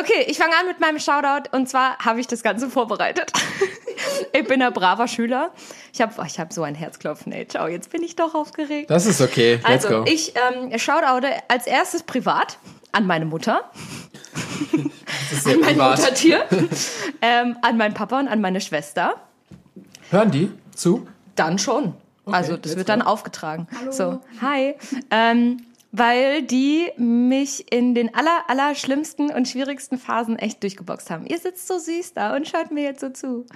Okay, ich fange an mit meinem Shoutout und zwar habe ich das Ganze vorbereitet. ich bin ein braver Schüler. Ich habe ich hab so ein Herzklopfen, ey. Ciao, jetzt bin ich doch aufgeregt. Das ist okay. Let's also, go. ich ähm, shoutoute als erstes privat an meine Mutter, das ist sehr mein privat. Muttertier, ähm, an meinen Papa und an meine Schwester. Hören die zu? Dann schon. also das wird go. dann aufgetragen. So, hi. Ähm, weil die mich in den aller, aller schlimmsten und schwierigsten Phasen echt durchgeboxt haben. Ihr sitzt so süß da und schaut mir jetzt so zu.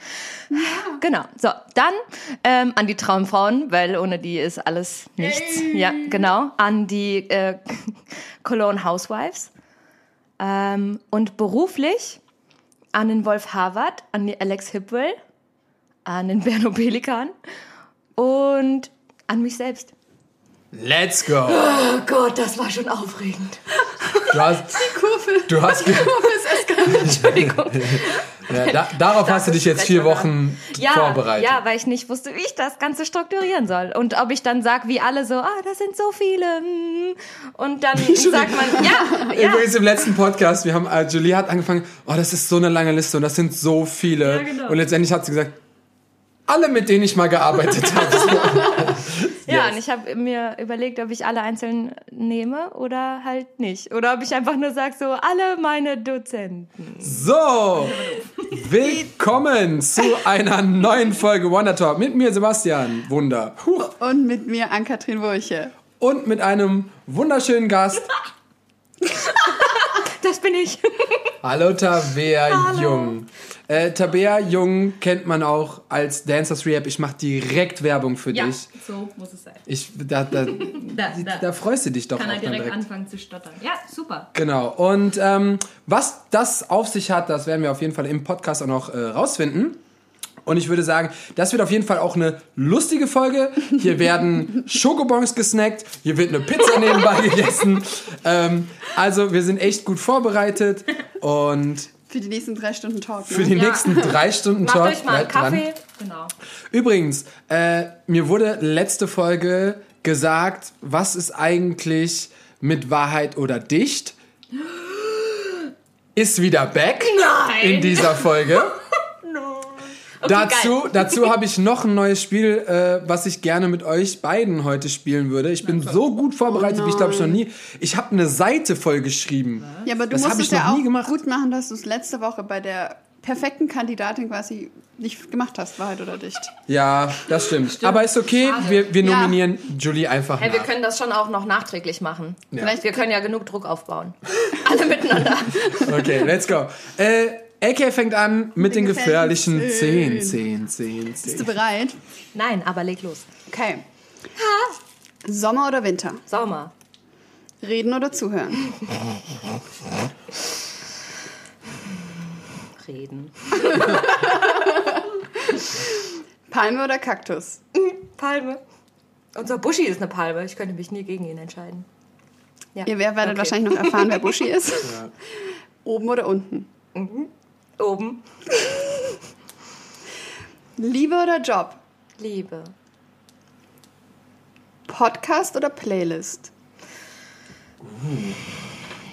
Genau. So, dann ähm, an die Traumfrauen, weil ohne die ist alles nichts. Ja, genau. An die äh, Cologne Housewives. Ähm, und beruflich an den Wolf Harvard, an die Alex Hipwell, an den Berno Pelikan und an mich selbst. Let's go. Oh Gott, das war schon aufregend. Du hast, Kurve. du hast, ge- Entschuldigung. ja, da, darauf hast du dich jetzt vier Wochen Ja, vorbereitet. ja, weil ich nicht wusste, wie ich das Ganze strukturieren soll. Und ob ich dann sage, wie alle so, ah, das sind so viele. mm. Und dann sagt man, ja, ja. Übrigens im letzten Podcast, wir haben, äh, Julie hat angefangen, oh, das ist so eine lange Liste und das sind so viele. Ja, genau. Und letztendlich hat sie gesagt, alle, mit denen ich mal gearbeitet habe. Ja, Yes. und ich habe mir überlegt, ob ich alle einzeln nehme oder halt nicht. Oder ob ich einfach nur sage, so, alle meine Dozenten. So, willkommen zu einer neuen Folge Wonder Talk mit mir, Sebastian Wunder. Huch. Und mit mir Ann-Kathrin Wurche. Und mit einem wunderschönen Gast. Das bin ich. Hallo Tabea Jung. Äh, Tabea Jung kennt man auch als Dancers Rehab. Ich mache direkt Werbung für Ja, dich. so muss es sein. Ich, da, da, Da, da, freust du dich doch kann er direkt, direkt. anfangen zu stottern. Ja, super. Genau. Und ähm, was das auf sich hat, das werden wir auf jeden Fall im Podcast auch noch äh, rausfinden. Und ich würde sagen, das wird auf jeden Fall auch eine lustige Folge. Hier werden Schokobons gesnackt, hier wird eine Pizza nebenbei gegessen. Ähm, also wir sind echt gut vorbereitet und Für die nächsten drei Stunden Talk. Ne? für die Ja. nächsten drei Stunden Macht Talk euch mal einen. Kaffee. Genau. Übrigens, äh, mir wurde letzte Folge gesagt, was ist eigentlich mit Wahrheit oder dicht? Ist wieder back Nein. in dieser Folge. Dazu dazu habe ich noch ein neues Spiel, äh, was ich gerne mit euch beiden heute spielen würde. Ich bin so gut vorbereitet, wie ich glaube ich noch nie. Ich habe eine Seite voll geschrieben. Ja, aber du Das musst es ja auch nie gemacht. gut machen, dass du es letzte Woche bei der perfekten Kandidatin quasi nicht gemacht hast, Wahrheit oder dicht. Ja, das stimmt. Aber ist okay, Schade. wir, wir Ja. nominieren Julie einfach Hey, wir nach. können das schon auch noch nachträglich machen. Vielleicht Wir können ja genug Druck aufbauen. Alle miteinander. Okay, let's go. Äh, AK fängt an mit den den gefährlichen gefährlichen 10, 10, 10, Bist du 10. bereit? Nein, aber leg los. Okay. Sommer oder Winter? Sommer. Reden oder zuhören? Reden. Palme oder Kaktus? Palme. Unser Buschi ist eine Palme. Ich könnte mich nie gegen ihn entscheiden. Ja. Ihr werdet Okay. wahrscheinlich noch erfahren, wer Buschi ist. Oben oder unten? Oben. Liebe oder Job? Liebe. Podcast oder Playlist?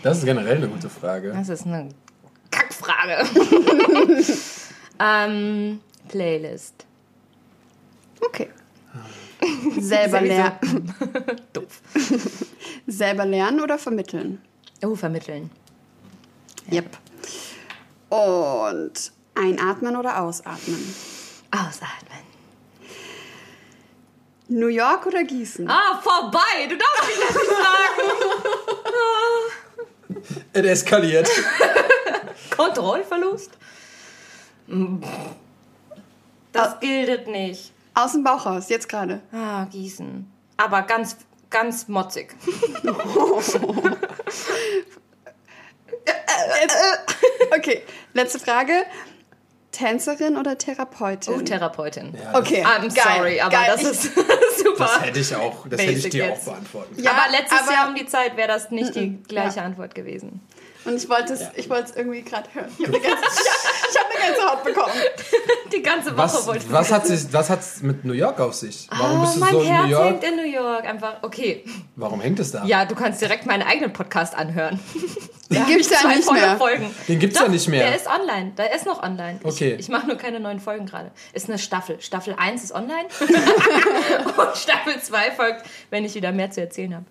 Das ist generell eine gute Frage. Das ist eine Kackfrage. ähm, Playlist. Okay. Selber, Sowieso. ler Doof. selber lernen oder vermitteln? Oh, vermitteln. Yep. Und einatmen oder ausatmen? Ausatmen. New York oder Gießen? Ah, vorbei! Du darfst mich das nicht sagen. Es eskaliert. Kontrollverlust? Das gilt nicht. Aus dem Bauch raus, jetzt gerade. Ah, Gießen. Aber ganz, ganz motzig. Okay, letzte Frage. Tänzerin oder Therapeutin? Oh, Therapeutin. okay, I'm geil, sorry, aber geil. das ist super. Das hätte ich auch, das hätte ich dir jetzt. auch beantworten. Ja, aber letztes aber- Jahr um die Zeit wäre das nicht die gleiche ja. Antwort gewesen. Und ich wollte es ich wollte es irgendwie gerade hören. Ich habe eine, ganze- ich hab eine ganze Haut bekommen. Die ganze Woche Was, wollte ich was hat sich, was hat's mit New York auf sich? Warum oh, bist du mein so in Herz New York? hängt in New York. Einfach, okay. Warum hängt es da? Ja, du kannst direkt meinen eigenen Podcast anhören. Den gibt's ja zwei nicht mehr. Folgen. Den gibt's ja Doch, nicht mehr. Der ist online. Der ist noch online. Okay. Ich, ich mache nur keine neuen Folgen gerade. Ist eine Staffel. Staffel 1 ist online. Und Staffel 2 folgt, wenn ich wieder mehr zu erzählen habe.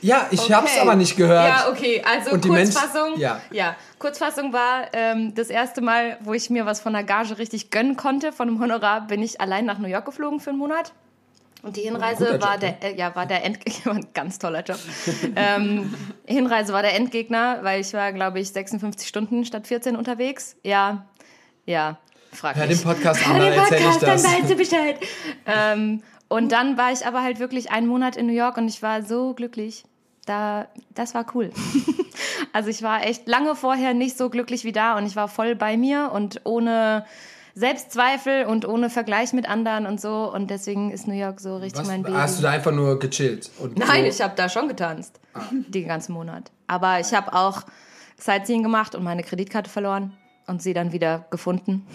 Ja, ich Okay. hab's aber nicht gehört. Ja, okay. Also Und die Mensch- Kurzfassung. ja. ja. Kurzfassung war ähm, das erste Mal, wo ich mir was von der Gage richtig gönnen konnte. Von einem Honorar bin ich allein nach New York geflogen für einen Monat. Und die Hinreise Guter war Job, ne? der, äh, ja, war der Endgegner, ein ganz toller Job. ähm, Hinreise war der Endgegner, weil ich war, glaube ich, 56 Stunden statt 14 unterwegs. Ja, ja, frag Hör mich. den Podcast an, Hör den Podcast, dann weißt du Bescheid. ähm, und dann war ich aber halt wirklich einen Monat in New York und ich war so glücklich. Da, das war cool. also ich war echt lange vorher nicht so glücklich wie da und ich war voll bei mir und ohne Selbstzweifel und ohne Vergleich mit anderen und so. Und deswegen ist New York so richtig Was, mein Baby. hast du da einfach nur gechillt? Und Nein, so, ich habe da schon getanzt. Den ganzen Monat. Aber ich habe auch Sightseeing gemacht und meine Kreditkarte verloren und sie dann wieder gefunden.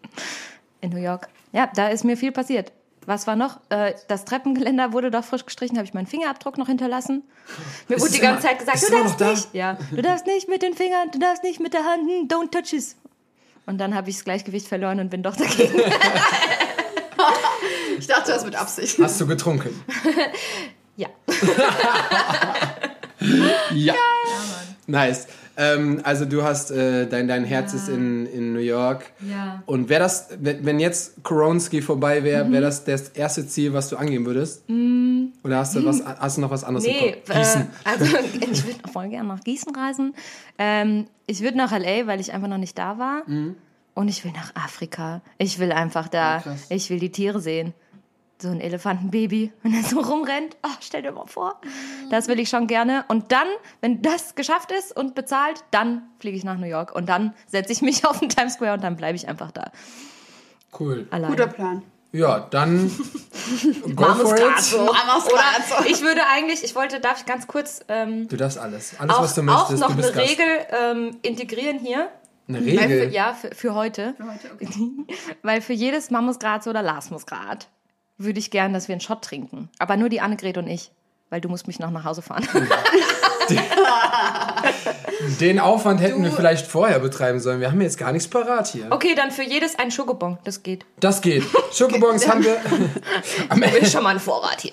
In New York. Ja, da ist mir viel passiert. Was war noch? Äh, das Treppengeländer wurde doch frisch gestrichen, habe ich meinen Fingerabdruck noch hinterlassen. Mir Ist wurde die ganze immer- Zeit gesagt, du darfst da? nicht. Ja, du darfst nicht mit den Fingern, du darfst nicht mit der Hand, hm, don't touch it. Und dann habe ich das Gleichgewicht verloren und bin doch dagegen. Ich dachte, das mit Absicht. Hast du getrunken? ja. Ja. Nice. Ähm, also du hast, äh, dein, dein Herz ist in, in New York. Ja. Und wäre das, wenn jetzt Koronski vorbei wäre, Mhm. wäre das das erste Ziel, was du angehen würdest? Oder hast du, was, hast du noch was anderes im Nee, Kopf? Gießen. Äh, also ich würde voll gerne nach Gießen reisen. Ähm, ich würde nach LA, weil ich einfach noch nicht da war. Und ich will nach Afrika. Ich will einfach da. Mhm. krass. ich will die Tiere sehen. So ein Elefantenbaby, wenn er so rumrennt. Oh, stell dir mal vor. Das will ich schon gerne. Und dann, wenn das geschafft ist und bezahlt, dann fliege ich nach New York. Und dann setze ich mich auf den Times Square und dann bleibe ich einfach da. Cool. Alleine. Guter Plan. Ja, dann go for it. Oder ich würde eigentlich, ich wollte, darf ich ganz kurz ähm, Du darfst alles. Alles, auch, was du auch möchtest. noch du bist eine Gast. Regel ähm, integrieren hier. Eine Weil für, Regel? ja, für, für heute. Für heute, okay. Weil für jedes Mammutgrat oder Lasmusgrat würde ich gern, dass wir einen Shot trinken. Aber nur die Annegret und ich. Weil du musst mich noch nach Hause fahren. Den Aufwand hätten wir Du- vielleicht vorher betreiben sollen. Wir haben jetzt gar nichts parat hier. Okay, dann für jedes ein Schokobon. Das geht. Das geht. Schokobons haben wir am Ende. Ist schon mal ein Vorrat hier.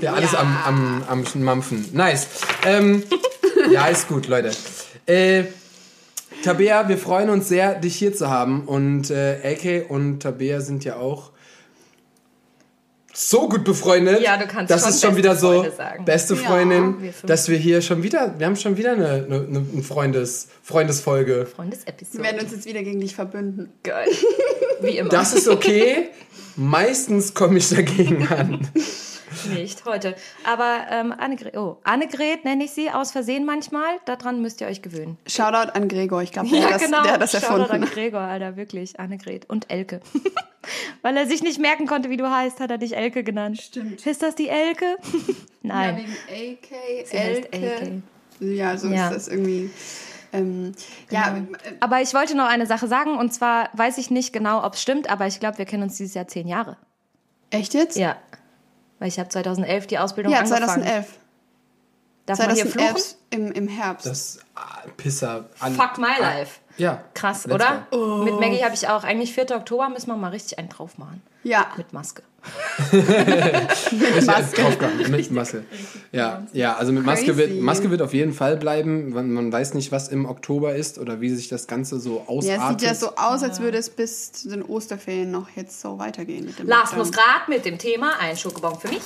Ja, alles am, am, am Mampfen. Nice. Ähm, ja, ist gut, Leute. Äh, Tabea, wir freuen uns sehr, dich hier zu haben. Und äh, Elke und Tabea sind ja auch so gut befreundet. Ja, du kannst Das schon ist schon beste wieder so sagen. beste Ja, Freundin, wir fünf. dass wir hier schon wieder, wir haben schon wieder eine, eine, eine Freundes, Freundesfolge. Freundesepisode. Wir werden uns jetzt wieder gegen dich verbünden. Geil. Wie immer. Das ist okay. Meistens komme ich dagegen an. Nicht heute. Aber ähm, Annegret, oh, Annegret nenne ich sie aus Versehen manchmal. Daran müsst ihr euch gewöhnen. Shoutout an Gregor. Ich glaube, der, hat das- der hat das Shoutout an erfunden. Gregor, Alter, wirklich. Annegret und Elke. Weil er sich nicht merken konnte, wie du heißt, hat er dich Elke genannt. Stimmt. Ist das die Elke? Nein. Ja, wegen AK, Sie heißt Elke. Elke. Ja, so Ja. ist das irgendwie. Ähm, Ja, Genau. äh, Aber ich wollte noch eine Sache sagen, und zwar weiß ich nicht genau, ob es stimmt, aber ich glaube, wir kennen uns dieses Jahr zehn Jahre. echt jetzt? Ja. Weil ich habe 2011 die Ausbildung Ja, angefangen. 2011. Darf man hier fluchen? 2011 im, im Herbst. Das ah, Pisser. An, Fuck my life. Ja. Krass, Let's oder? Oh. Mit Maggie habe ich auch. Eigentlich 4. Oktober müssen wir mal richtig einen drauf machen. ja, Mit Maske. Mit Maske. Maske. Mit Maske. Ja, ja, also mit Maske wird. Maske wird auf jeden Fall bleiben. Man, man weiß nicht, was im Oktober ist oder wie sich das Ganze so ja, ausartet. es sieht ja so aus, als würde es bis zu den Osterferien noch jetzt so weitergehen mit dem Lars Lockdown. muss grad mit dem Thema ein Schokobon für mich.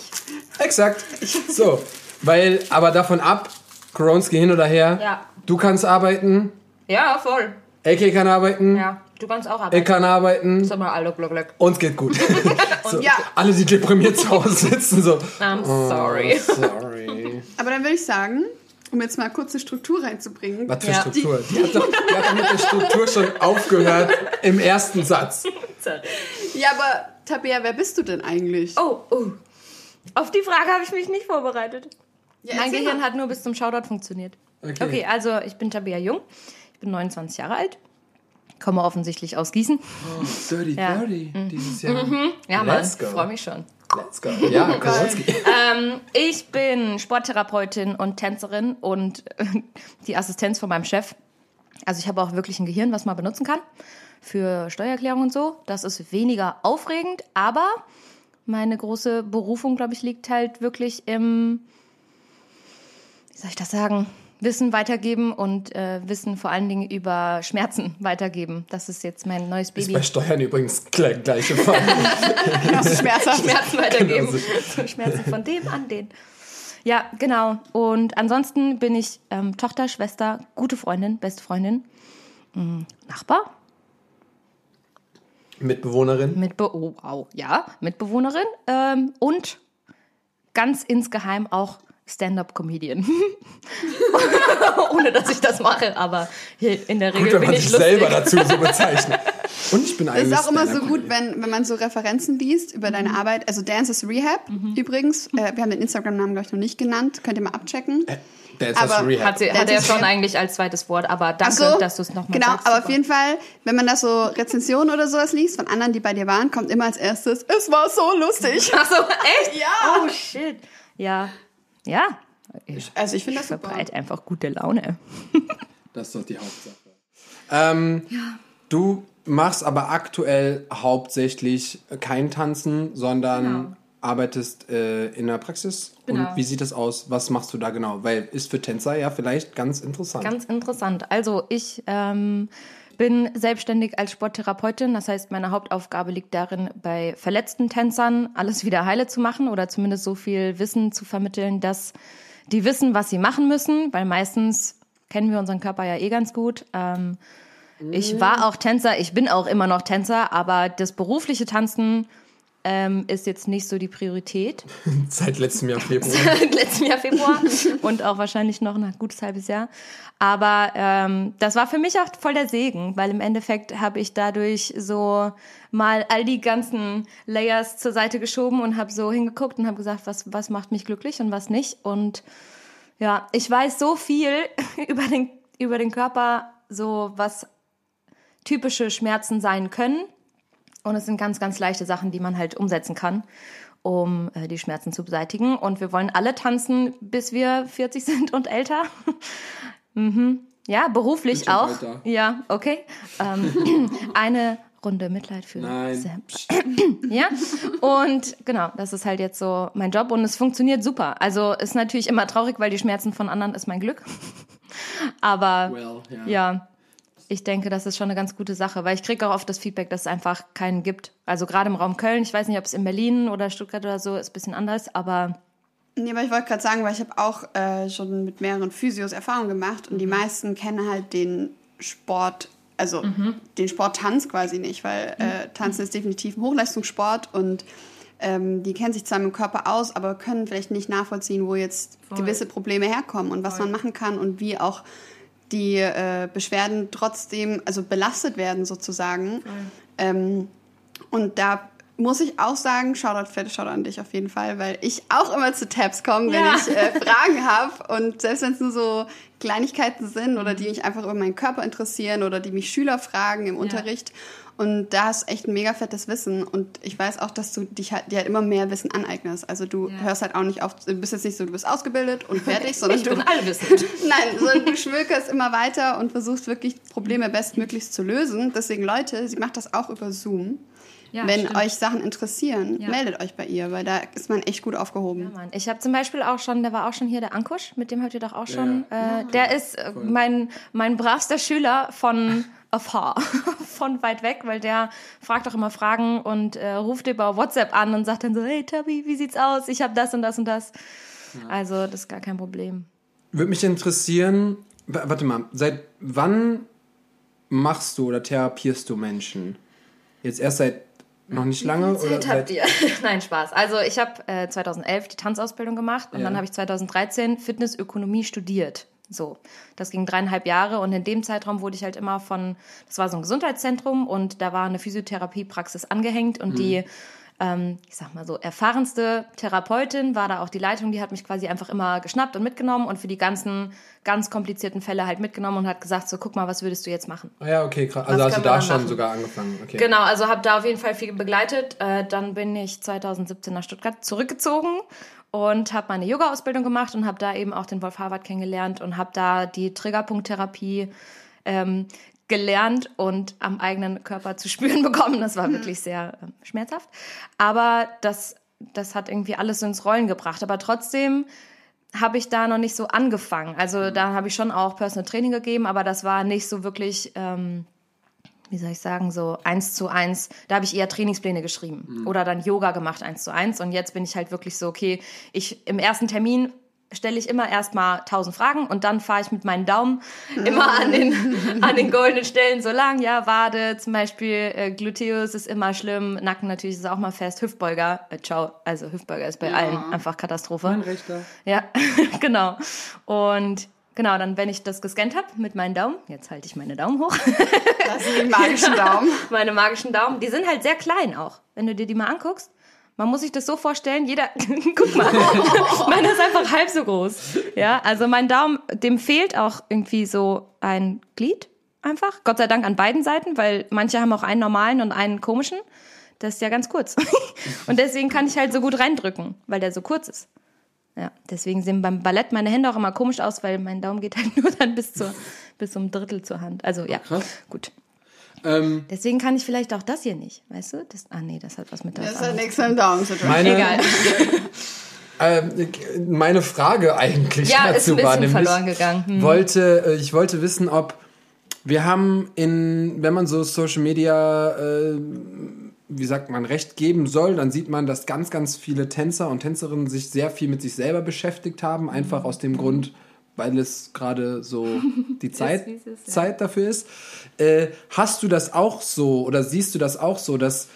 Exakt. So, weil, aber davon ab, Koronski hin oder her, Ja. du kannst arbeiten, Ja, voll. AK kann arbeiten, Ja, du kannst auch ich arbeiten. kann arbeiten, Sag mal, alle Glück, Glück. uns geht gut. so, Ja. Alle, die deprimiert zu Hause sitzen, so. I'm sorry. Sorry. Aber dann würde ich sagen, um jetzt mal kurz eine Struktur reinzubringen. Was für Ja. Struktur? Die hat, doch, die hat doch mit der Struktur schon aufgehört im ersten Satz. Ja, aber Tabea, wer bist du denn eigentlich? Oh, oh. Auf die Frage habe ich mich nicht vorbereitet. Ja, mein Gehirn mal. hat nur bis zum Shoutout funktioniert. Okay. Okay, also ich bin Tabea Jung. Ich bin 29 Jahre alt. Komme offensichtlich aus Gießen. Dirty Ja. Mhm. 30 dieses Jahr. Ja, Mann, Let's go. freue mich schon. Let's go. Ja, Kowalski. Ähm, ich bin Sporttherapeutin und Tänzerin und äh, die Assistenz von meinem Chef. Also ich habe auch wirklich ein Gehirn, was man benutzen kann für Steuererklärung und so. Das ist weniger aufregend, aber meine große Berufung, glaube ich, liegt halt wirklich im, wie soll ich das sagen, Wissen weitergeben und äh, Wissen vor allen Dingen über Schmerzen weitergeben. Das ist jetzt mein neues Ist Baby. bei Steuern übrigens der gleiche Fall. Ist schmerzhaft. Schmerzen weitergeben. Genau so Schmerzen von dem an den. Ja, genau. Und ansonsten bin ich ähm, Tochter, Schwester, gute Freundin, beste Freundin, mm, Nachbar, Mitbewohnerin. Mitbe oh, wow, ja, Mitbewohnerin ähm, und ganz insgeheim auch Stand-up-Comedian. Ohne dass ich das mache, aber hier in der Regel Gut, wenn bin man ich sich lustig. selber dazu so bezeichnet. Und ich bin Es eigentlich ist auch immer so gut, wenn, wenn man so Referenzen liest über Mhm. deine Arbeit. Also Dance is Rehab übrigens. Äh, wir haben den Instagram-Namen, glaube ich, noch nicht genannt. Könnt ihr mal abchecken. Der ist Aber- Rehab. Hat, sie, hat er schon eigentlich als zweites Wort, aber danke, so, dass du es nochmal Genau, sagst. aber Super. auf jeden Fall, wenn man das so Rezensionen oder sowas liest von anderen, die bei dir waren, kommt immer als erstes, es war so lustig. Ach so, echt? Ja. Oh, shit. Ja. Ja. Ich Also ich finde das super. verbreite einfach gute Laune. Das ist doch die Hauptsache. Ähm, Du machst aber aktuell hauptsächlich kein Tanzen, sondern Genau. arbeitest äh, in der Praxis. Genau. Und wie sieht das aus? Was machst du da genau? Weil ist für Tänzer ja vielleicht ganz interessant. Ganz interessant. Also ich ähm, bin selbstständig als Sporttherapeutin. Das heißt, meine Hauptaufgabe liegt darin, bei verletzten Tänzern alles wieder heile zu machen oder zumindest so viel Wissen zu vermitteln, dass die wissen, was sie machen müssen, weil meistens kennen wir unseren Körper ja eh ganz gut. Ähm, ich war auch Tänzer, ich bin auch immer noch Tänzer, aber das berufliche Tanzen ähm, ist jetzt nicht so die Priorität. Seit letztem Jahr Februar. letzten Jahr Februar und auch wahrscheinlich noch ein gutes halbes Jahr. Aber ähm, das war für mich auch voll der Segen, weil im Endeffekt habe ich dadurch so mal all die ganzen Layers zur Seite geschoben und habe so hingeguckt und habe gesagt, was, was macht mich glücklich und was nicht. Und ja, ich weiß so viel über den, über den Körper, so was typische Schmerzen sein können. Und es sind ganz, ganz leichte Sachen, die man halt umsetzen kann, um äh, die Schmerzen zu beseitigen. Und wir wollen alle tanzen, bis wir 40 sind und älter. mhm. Ja, beruflich auch. älter. Ja, okay. Ähm, eine Runde Mitleid für Nein. Sam. Ja, und genau, das ist halt jetzt so mein Job und es funktioniert super. Also ist natürlich immer traurig, weil die Schmerzen von anderen ist mein Glück. Aber Well, ja. ja, ich denke, das ist schon eine ganz gute Sache, weil ich kriege auch oft das Feedback, dass es einfach keinen gibt. Also gerade im Raum Köln, ich weiß nicht, ob es in Berlin oder Stuttgart oder so ist, ein bisschen anders, aber Nee, aber ich wollte gerade sagen, weil ich habe auch äh, schon mit mehreren Physios Erfahrung gemacht und die meisten kennen halt den Sport, also den Sport Tanz quasi nicht, weil äh, Tanzen ist definitiv ein Hochleistungssport und ähm, die kennen sich zwar mit dem Körper aus, aber können vielleicht nicht nachvollziehen, wo jetzt gewisse Probleme herkommen und was man machen kann und wie auch die äh, Beschwerden trotzdem also belastet werden sozusagen. Ähm, und da muss ich auch sagen, Shoutout Fette, Shoutout an dich auf jeden Fall, weil ich auch immer zu Tabs komme, wenn Ja. ich äh, Fragen habe. Und selbst wenn es nur so Kleinigkeiten sind oder die mich einfach über meinen Körper interessieren oder die mich Schüler fragen im Unterricht. Und da hast du echt ein mega fettes Wissen. Und ich weiß auch, dass du dich halt, dir halt immer mehr Wissen aneignest. Also du hörst halt auch nicht auf, du bist jetzt nicht so, du bist ausgebildet und fertig, sondern ich du bin allwissend. Nein, sondern du schmökerst immer weiter und versuchst wirklich Probleme bestmöglichst zu lösen. Deswegen, Leute, sie macht das auch über Zoom. Ja, Wenn stimmt. euch Sachen interessieren, Ja. meldet euch bei ihr, weil da ist man echt gut aufgehoben. Mann. Ich habe zum Beispiel auch schon, der war auch schon hier, der Ankusch, mit dem habt ihr doch auch schon. Äh, der ist äh, mein, mein bravster Schüler von afar, von weit weg, weil der fragt auch immer Fragen und äh, ruft über WhatsApp an und sagt dann so, hey Tabi, wie sieht's aus? Ich habe das und das und das. Also das ist gar kein Problem. Würde mich interessieren, warte mal, seit wann machst du oder therapierst du Menschen? Jetzt erst seit noch nicht lange? Oder seit, ihr? Nein, Spaß. Also ich habe äh, 2011 die Tanzausbildung gemacht und Ja. dann habe ich 2013 Fitnessökonomie studiert. So, das ging dreieinhalb Jahre und in dem Zeitraum wurde ich halt immer von, das war so ein Gesundheitszentrum und da war eine Physiotherapiepraxis angehängt und die ähm, ich sag mal so, erfahrenste Therapeutin, war da auch die Leitung, die hat mich quasi einfach immer geschnappt und mitgenommen und für die ganzen ganz komplizierten Fälle halt mitgenommen und hat gesagt, so guck mal, was würdest du jetzt machen? Ah ja, okay, krass. Also hast du da schon machen? sogar angefangen. Okay. Genau, also habe da auf jeden Fall viel begleitet. Äh, dann bin ich 2017 nach Stuttgart zurückgezogen und habe meine Yoga-Ausbildung gemacht und habe da eben auch den Wolf Harvard kennengelernt und habe da die Triggerpunkttherapie ähm, gelernt und am eigenen Körper zu spüren bekommen. Das war wirklich sehr ähm, schmerzhaft. Aber das, das hat irgendwie alles ins Rollen gebracht. Aber trotzdem habe ich da noch nicht so angefangen. Also da habe ich schon auch Personal Training gegeben, aber das war nicht so wirklich, ähm, wie soll ich sagen, so eins zu eins. Da habe ich eher Trainingspläne geschrieben oder dann Yoga gemacht eins zu eins. Und jetzt bin ich halt wirklich so, okay, ich im ersten Termin stelle ich immer erstmal tausend Fragen und dann fahre ich mit meinen Daumen immer an den, an den goldenen Stellen so lang. Ja, Wade zum Beispiel, äh, Gluteus ist immer schlimm, Nacken natürlich ist auch mal fest, Hüftbeuger, äh, ciao, also Hüftbeuger ist bei allen einfach Katastrophe. Mein Rechter. Ja, genau. Und genau, dann, wenn ich das gescannt habe mit meinen Daumen, jetzt halte ich meine Daumen hoch, Das sind die magischen Daumen. meine magischen Daumen, die sind halt sehr klein auch, wenn du dir die mal anguckst. Man muss sich das so vorstellen, jeder, guck mal, meiner ist einfach halb so groß. Ja, also mein Daumen, dem fehlt auch irgendwie so ein Glied einfach. Gott sei Dank an beiden Seiten, weil manche haben auch einen normalen und einen komischen. Das ist ja ganz kurz. Und deswegen kann ich halt so gut reindrücken, weil der so kurz ist. Ja, deswegen sehen beim Ballett meine Hände auch immer komisch aus, weil mein Daumen geht halt nur dann bis zur, bis zum Drittel zur Hand. Also ja, Krass. gut. Ähm, Deswegen kann ich vielleicht auch das hier nicht, weißt du? Das, ah nee, das hat was mit der Das hat nichts mit dem Daumen zu tun. meine, Egal. ähm, meine Frage eigentlich Ja, ist dazu ein war bisschen nämlich, verloren gegangen. Hm. wollte, äh, ich wollte wissen, ob wir haben in, wenn man so Social Media, äh, wie sagt man, recht geben soll, dann sieht man, dass ganz, ganz viele Tänzer und Tänzerinnen sich sehr viel mit sich selber beschäftigt haben, einfach aus dem Grund, weil es gerade so die Zeit, wie es ist, ja. Zeit dafür ist. Äh, hast du das auch so oder siehst du das auch so, dass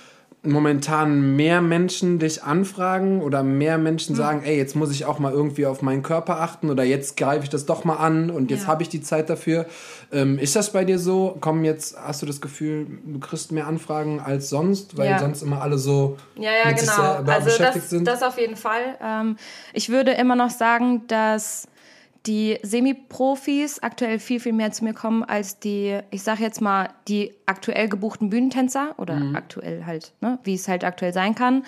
momentan mehr Menschen dich anfragen oder mehr. Menschen sagen, ey, jetzt muss ich auch mal irgendwie auf meinen Körper achten oder jetzt greife ich das doch mal an und jetzt Ja. habe ich die Zeit dafür. Ähm, ist das bei dir so? Kommen jetzt, hast du das Gefühl, du kriegst mehr Anfragen als sonst, weil Ja. sonst immer alle so Ja, ja, mit sich genau. selber Also beschäftigt das, sind? das auf jeden Fall. Ähm, ich würde immer noch sagen, dass die Semi-Profis aktuell viel, viel mehr zu mir kommen als die, ich sage jetzt mal, die aktuell gebuchten Bühnentänzer oder Mhm. aktuell halt, ne, wie es halt aktuell sein kann.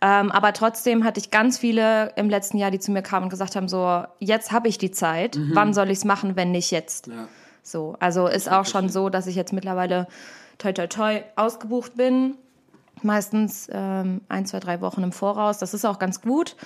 Ähm, aber trotzdem hatte ich ganz viele im letzten Jahr, die zu mir kamen und gesagt haben, so, jetzt habe ich die Zeit, wann soll ich es machen, wenn nicht jetzt? Mhm. Ja. So, also ist auch schon so, dass ich jetzt mittlerweile toi toi toi ausgebucht bin. Meistens ähm, ein, zwei, drei Wochen im Voraus. Das ist auch ganz gut.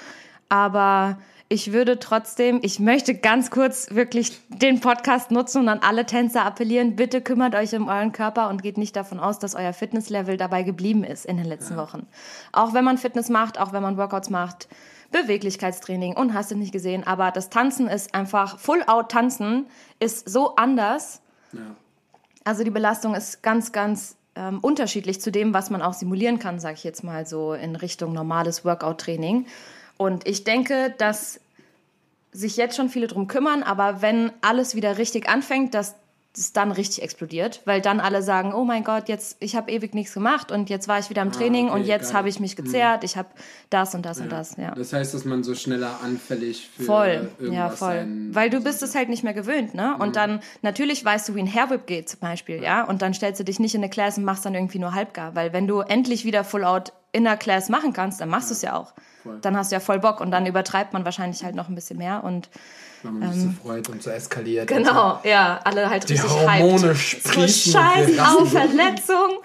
Aber ich würde trotzdem, ich möchte ganz kurz wirklich den Podcast nutzen und an alle Tänzer appellieren, bitte kümmert euch um euren Körper und geht nicht davon aus, dass euer Fitnesslevel dabei geblieben ist in den letzten Wochen. Auch wenn man Fitness macht, auch wenn man Workouts macht, Beweglichkeitstraining und hast du nicht gesehen, aber das Tanzen ist einfach, Full-Out-Tanzen ist so anders. Ja. Also die Belastung ist ganz, ganz ähm, unterschiedlich zu dem, was man auch simulieren kann, sage ich jetzt mal so in Richtung normales Workout-Training. Und ich denke, dass sich jetzt schon viele drum kümmern, aber wenn alles wieder richtig anfängt, dass es dann richtig explodiert, weil dann alle sagen, oh mein Gott, jetzt ich habe ewig nichts gemacht und jetzt war ich wieder im Training Ah, okay, und jetzt habe ich mich gezerrt, ich habe das und das und das, ja. Das heißt, dass man so schneller anfällig für Voll, irgendwas ja, voll. sein Weil du bist es halt nicht mehr gewöhnt, ne? Und dann, natürlich weißt du, wie ein Hairwhip geht zum Beispiel, ja? Und dann stellst du dich nicht in eine Class und machst dann irgendwie nur halbgar. Weil wenn du endlich wieder Full Out in der Class machen kannst, dann machst du es ja auch. Voll. Dann hast du ja voll Bock und dann übertreibt man wahrscheinlich halt noch ein bisschen mehr und Wenn man sich so freut und so eskaliert. ähm, genau, ja, alle halt Die richtig Hormone hyped. sprießen So Scheiß auf Verletzung.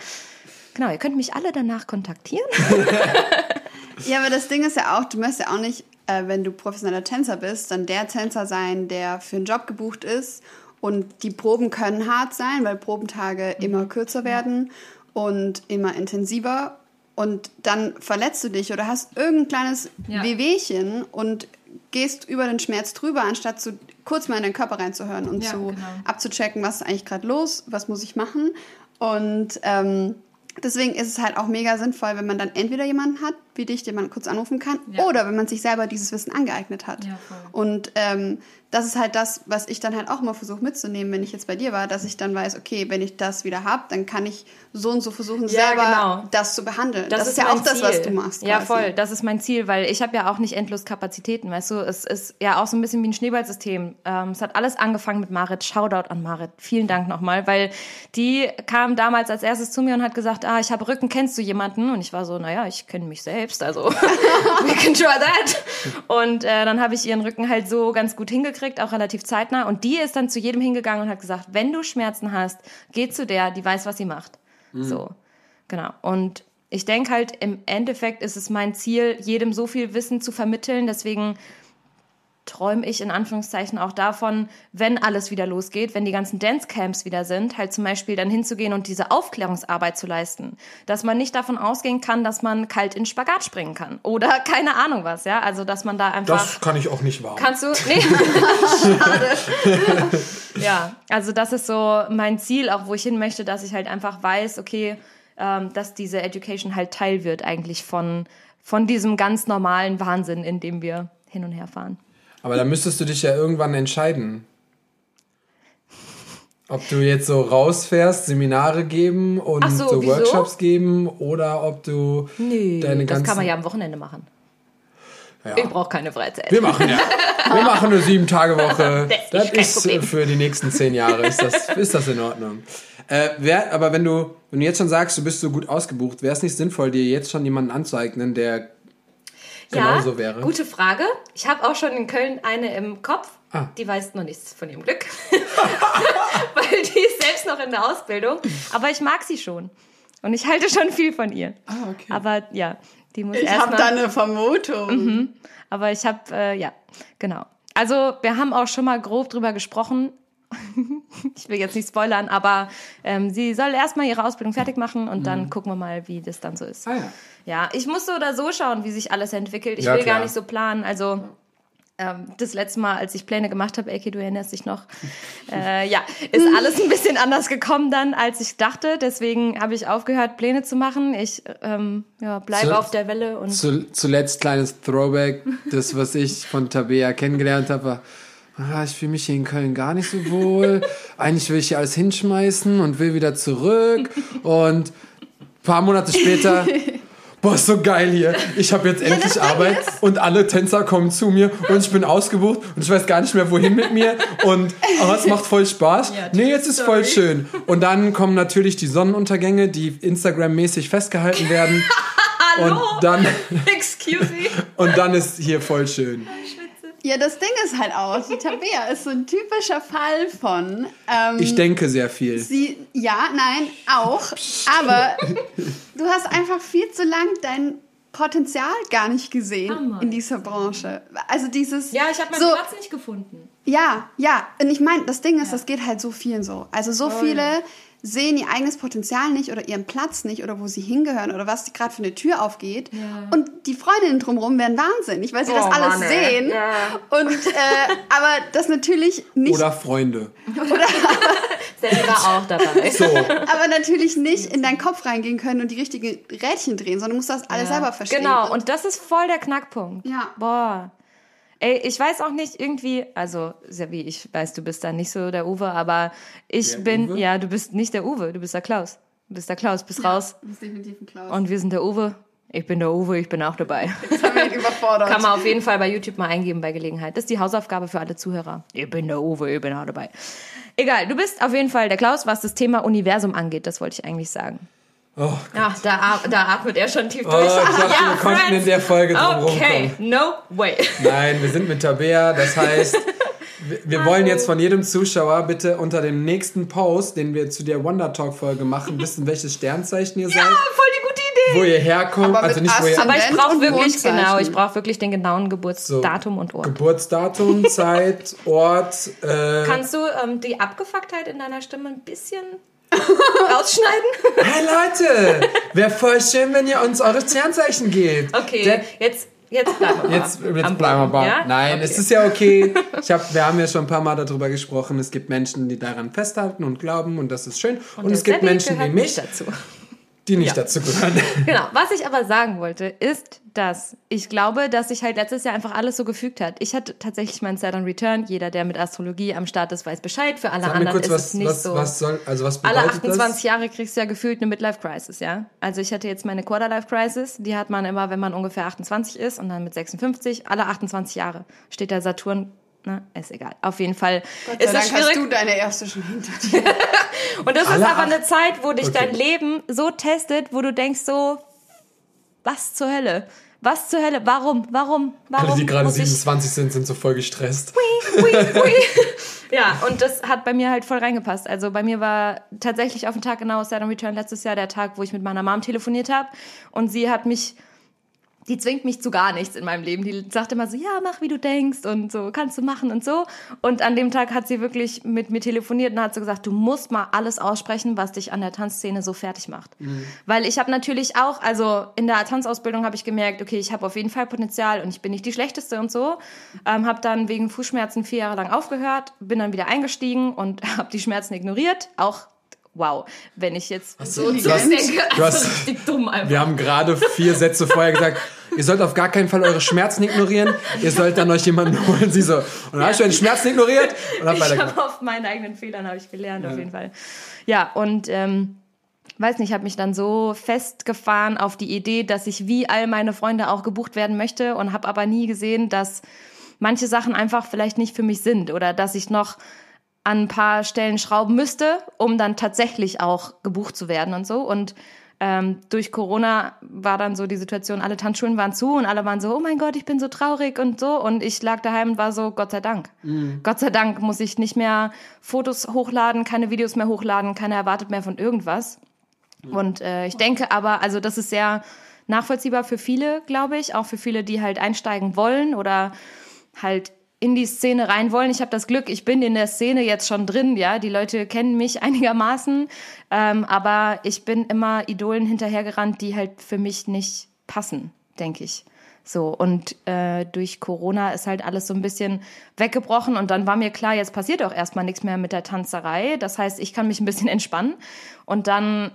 Genau, ihr könnt mich alle danach kontaktieren. Ja, aber das Ding ist ja auch, du möchtest ja auch nicht, äh, wenn du professioneller Tänzer bist, dann der Tänzer sein, der für einen Job gebucht ist. Und die Proben können hart sein, weil Probentage immer kürzer werden und immer intensiver. Und dann verletzt du dich oder hast irgendein kleines Ja. Wehwehchen und gehst über den Schmerz drüber, anstatt zu, kurz mal in den Körper reinzuhören und Ja, zu genau. abzuchecken, was ist eigentlich gerade los, was muss ich machen. Und ähm, deswegen ist es halt auch mega sinnvoll, wenn man dann entweder jemanden hat, wie dich, den man kurz anrufen kann. Ja. Oder wenn man sich selber dieses Wissen angeeignet hat. Ja. Und ähm, das ist halt das, was ich dann halt auch immer versuche mitzunehmen, wenn ich jetzt bei dir war, dass ich dann weiß, okay, wenn ich das wieder habe, dann kann ich so und so versuchen, Ja, selber genau. das zu behandeln. Das, ist ja mein auch das, was Ziel. du machst. Ja, quasi. voll. Das ist mein Ziel, weil ich habe ja auch nicht endlos Kapazitäten, weißt du. Es ist ja auch so ein bisschen wie ein Schneeballsystem. Ähm, es hat alles angefangen mit Marit. Shoutout an Marit. Vielen Dank nochmal, weil die kam damals als erstes zu mir und hat gesagt, ah, ich habe Rücken, kennst du jemanden? Und ich war so, naja, ich kenne mich selbst, also we can try that. Und äh, dann habe ich ihren Rücken halt so ganz gut hingekriegt, auch relativ zeitnah. Und die ist dann zu jedem hingegangen und hat gesagt, wenn du Schmerzen hast, geh zu der, die weiß, was sie macht. So, genau. Und ich denke halt, im Endeffekt ist es mein Ziel, jedem so viel Wissen zu vermitteln. Deswegen träume ich in Anführungszeichen auch davon, wenn alles wieder losgeht, wenn die ganzen Dancecamps wieder sind, halt zum Beispiel dann hinzugehen und diese Aufklärungsarbeit zu leisten. Dass man nicht davon ausgehen kann, dass man kalt in Spagat springen kann. Oder keine Ahnung was, ja. Also, dass man da einfach. Das kann ich auch nicht wahr. Kannst du? Nee. Schade. ja, also das ist so mein Ziel, auch wo ich hin möchte, dass ich halt einfach weiß, okay, ähm, dass diese Education halt Teil wird eigentlich von, von diesem ganz normalen Wahnsinn, in dem wir hin und her fahren. Aber da müsstest du dich ja irgendwann entscheiden. Ob du jetzt so rausfährst, Seminare geben und so, so, wieso? Workshops geben oder ob du deine das ganzen... kann man ja am Wochenende machen. Ja. Ich brauche keine Freizeit. Wir machen ja. Wir machen eine sieben Tage Woche. Das Das ist kein ist für die nächsten zehn Jahre ist das, ist das in Ordnung. Äh, wär, aber wenn du, wenn du jetzt schon sagst, du bist so gut ausgebucht, wäre es nicht sinnvoll, dir jetzt schon jemanden anzueignen, der genauso wäre? Gute Frage. Ich habe auch schon in Köln eine im Kopf. Ah. Die weiß noch nichts von ihrem Glück. Weil die ist selbst noch in der Ausbildung. Aber ich mag sie schon. Und ich halte schon viel von ihr. Ah, okay. Aber ja, die muss Ich habe da eine Vermutung. Aber ich habe, äh, ja, genau. Also wir haben auch schon mal grob drüber gesprochen. ich will jetzt nicht spoilern, aber ähm, sie soll erstmal ihre Ausbildung fertig machen und dann gucken wir mal, wie das dann so ist. Mhm. Ah ja. Ja, ich muss so oder so schauen, wie sich alles entwickelt. Ich Ja, will klar. gar nicht so planen. Also ähm, das letzte Mal, als ich Pläne gemacht habe, Eki, du erinnerst dich noch, äh, ja, ist alles ein bisschen anders gekommen dann, als ich dachte. Deswegen habe ich aufgehört, Pläne zu machen. Ich ähm, ja, bleibe auf der Welle und Zu, zuletzt kleines Throwback, das, was ich von Tabea kennengelernt habe, war, ah, ich fühle mich hier in Köln gar nicht so wohl. Eigentlich will ich hier alles hinschmeißen und will wieder zurück. Und ein paar Monate später, boah, ist so geil hier. Ich habe jetzt endlich Arbeit und alle Tänzer kommen zu mir und ich bin ausgebucht und ich weiß gar nicht mehr, wohin mit mir. Und aber es macht voll Spaß. nee, jetzt ist voll schön. Und dann kommen natürlich die Sonnenuntergänge, die Instagram-mäßig festgehalten werden. Und dann, excuse me. und dann ist hier voll schön. Ja, das Ding ist halt auch, die Tabea ist so ein typischer Fall von. Ähm, Ich denke sehr viel. Sie, ja, nein, auch. Aber du hast einfach viel zu lang dein Potenzial gar nicht gesehen Hammer. in dieser Branche. Also dieses. Ja, ich habe meinen so, Platz nicht gefunden. Ja, ja. Und ich meine, das Ding ist, das geht halt so vielen so. Also so viele sehen ihr eigenes Potenzial nicht oder ihren Platz nicht oder wo sie hingehören oder was gerade für eine Tür aufgeht. Ja. Und die Freundinnen drumherum werden wahnsinnig, weil sie das Oh, alles Mann, sehen. Ja. Und äh, aber das natürlich nicht Oder Freunde. Selber auch dabei. So. aber natürlich nicht in deinen Kopf reingehen können und die richtigen Rädchen drehen, sondern du musst das alles selber verstehen. Genau, und das ist voll der Knackpunkt. Ja. Boah. Ey, ich weiß auch nicht irgendwie, also, Sebi, ich weiß, du bist da nicht so der Uwe, aber ich Der bin, Uwe? ja, du bist nicht der Uwe, du bist der Klaus. Du bist der Klaus, bist raus. Das ist definitiv ein Klaus. Und wir sind der Uwe. Ich bin der Uwe, ich bin auch dabei. Jetzt haben wir ihn überfordert. Kann man auf jeden Fall bei YouTube mal eingeben bei Gelegenheit. Das ist die Hausaufgabe für alle Zuhörer. Ich bin der Uwe, ich bin auch dabei. Egal, du bist auf jeden Fall der Klaus, was das Thema Universum angeht. Das wollte ich eigentlich sagen. Oh, Ach, da, da atmet er schon tief oh, durch. ich dachte, wir konnten in der Folge drum Okay, rumkommen. no way. Nein, wir sind mit Tabea. Das heißt, wir, wir wollen jetzt von jedem Zuschauer bitte unter dem nächsten Post, den wir zu der Wonder Talk Folge machen, wissen, welches Sternzeichen ihr seid, Voll die gute Idee. wo ihr herkommt. Aber Also nicht, wo ihr Aber ich brauche wirklich, genau, ich brauche wirklich den genauen so, Geburtsdatum und Ort. Geburtsdatum, Zeit, Ort. Äh, Kannst du ähm, die Abgefucktheit in deiner Stimme ein bisschen rausschneiden? hey Leute, wäre voll schön, wenn ihr uns eure Sternzeichen gebt. Okay, Der, jetzt, jetzt bleiben wir Jetzt, jetzt bleiben wir bei. ja? Nein, Okay. es ist ja okay. Ich hab, wir haben ja schon ein paar Mal darüber gesprochen. Es gibt Menschen, die daran festhalten und glauben und das ist schön. Und, der es gibt Menschen wie mich. dazu. Die nicht dazu gehören. Genau. Was ich aber sagen wollte, ist, dass ich glaube, dass sich halt letztes Jahr einfach alles so gefügt hat. Ich hatte tatsächlich meinen Saturn Return. Jeder, der mit Astrologie am Start ist, weiß Bescheid. Für alle Sag anderen kurz, ist was, es nicht was, so. was soll, also was alle bedeutet 28 das? Jahre kriegst du ja gefühlt eine Midlife-Crisis, ja? Also ich hatte jetzt meine Quarter-Life-Crisis. Die hat man immer, wenn man ungefähr 28 ist und dann mit 56. Alle 28 Jahre steht der Saturn. Na, ist egal. Auf jeden Fall Gott ist sei es Dank hast schwierig. du deine erste schon hinter dir. Und das Alle ist aber acht- eine Zeit, wo dich Okay. dein Leben so testet, wo du denkst so, was zur Hölle? Was zur Hölle? Warum? Warum? Warum? Alle, die gerade muss ich- 27 sind, sind so voll gestresst. Hui, hui. Ja, und das hat bei mir halt voll reingepasst. Also bei mir war tatsächlich auf den Tag genau Saturn Return letztes Jahr der Tag, wo ich mit meiner Mom telefoniert habe. Und sie hat mich, die zwingt mich zu gar nichts in meinem Leben. Die sagt immer so, ja, mach wie du denkst und so, kannst du machen und so. Und an dem Tag hat sie wirklich mit mir telefoniert und hat so gesagt, du musst mal alles aussprechen, was dich an der Tanzszene so fertig macht. Weil ich habe natürlich auch, also in der Tanzausbildung habe ich gemerkt, okay, ich habe auf jeden Fall Potenzial und ich bin nicht die Schlechteste und so. Ähm, habe dann wegen Fußschmerzen vier Jahre lang aufgehört, bin dann wieder eingestiegen und habe die Schmerzen ignoriert. Auch, wow, wenn ich jetzt so du hast- du also hast- richtig dumm einfach. Wir haben gerade vier Sätze vorher gesagt, ihr sollt auf gar keinen Fall eure Schmerzen ignorieren. Ihr sollt dann euch jemanden holen. Sie so, und dann hast du deine Schmerzen ignoriert und hab ich habe auf meinen eigenen Fehlern habe ich gelernt auf jeden Fall. Ja und ähm, weiß nicht, habe mich dann so festgefahren auf die Idee, dass ich wie all meine Freunde auch gebucht werden möchte und habe aber nie gesehen, dass manche Sachen einfach vielleicht nicht für mich sind oder dass ich noch an ein paar Stellen schrauben müsste, um dann tatsächlich auch gebucht zu werden und so und ähm, durch Corona war dann so die Situation, alle Tanzschulen waren zu und alle waren so, oh mein Gott, ich bin so traurig und so. Und ich lag daheim und war so, Gott sei Dank. Gott sei Dank muss ich nicht mehr Fotos hochladen, keine Videos mehr hochladen, keiner erwartet mehr von irgendwas. Und äh, ich denke aber, also das ist sehr nachvollziehbar für viele, glaube ich, auch für viele, die halt einsteigen wollen oder halt in die Szene rein wollen. Ich habe das Glück, ich bin in der Szene jetzt schon drin, ja. Die Leute kennen mich einigermaßen, ähm, aber ich bin immer Idolen hinterhergerannt, die halt für mich nicht passen, denke ich. So, und äh, durch Corona ist halt alles so ein bisschen weggebrochen und dann war mir klar, jetzt passiert auch erstmal nichts mehr mit der Tanzerei. Das heißt, ich kann mich ein bisschen entspannen und dann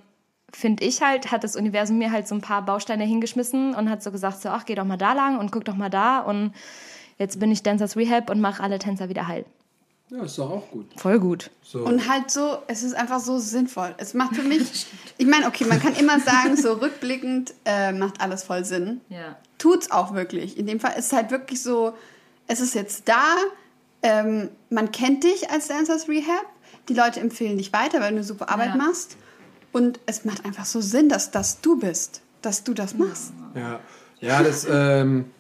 finde ich halt, hat das Universum mir halt so ein paar Bausteine hingeschmissen und hat so gesagt, so, ach, geh doch mal da lang und guck doch mal da und jetzt bin ich Dancers Rehab und mache alle Tänzer wieder heil. Ja, ist doch auch gut. Voll gut. So. Und halt so, es ist einfach so sinnvoll. Es macht für mich, ich meine, okay, man kann immer sagen, so rückblickend äh, macht alles voll Sinn. Ja. Tut's auch wirklich. In dem Fall ist es halt wirklich so, es ist jetzt da, ähm, man kennt dich als Dancers Rehab, die Leute empfehlen dich weiter, weil du super Arbeit Ja. machst. Und es macht einfach so Sinn, dass das du bist, dass du das machst. Ja, ja das, ähm,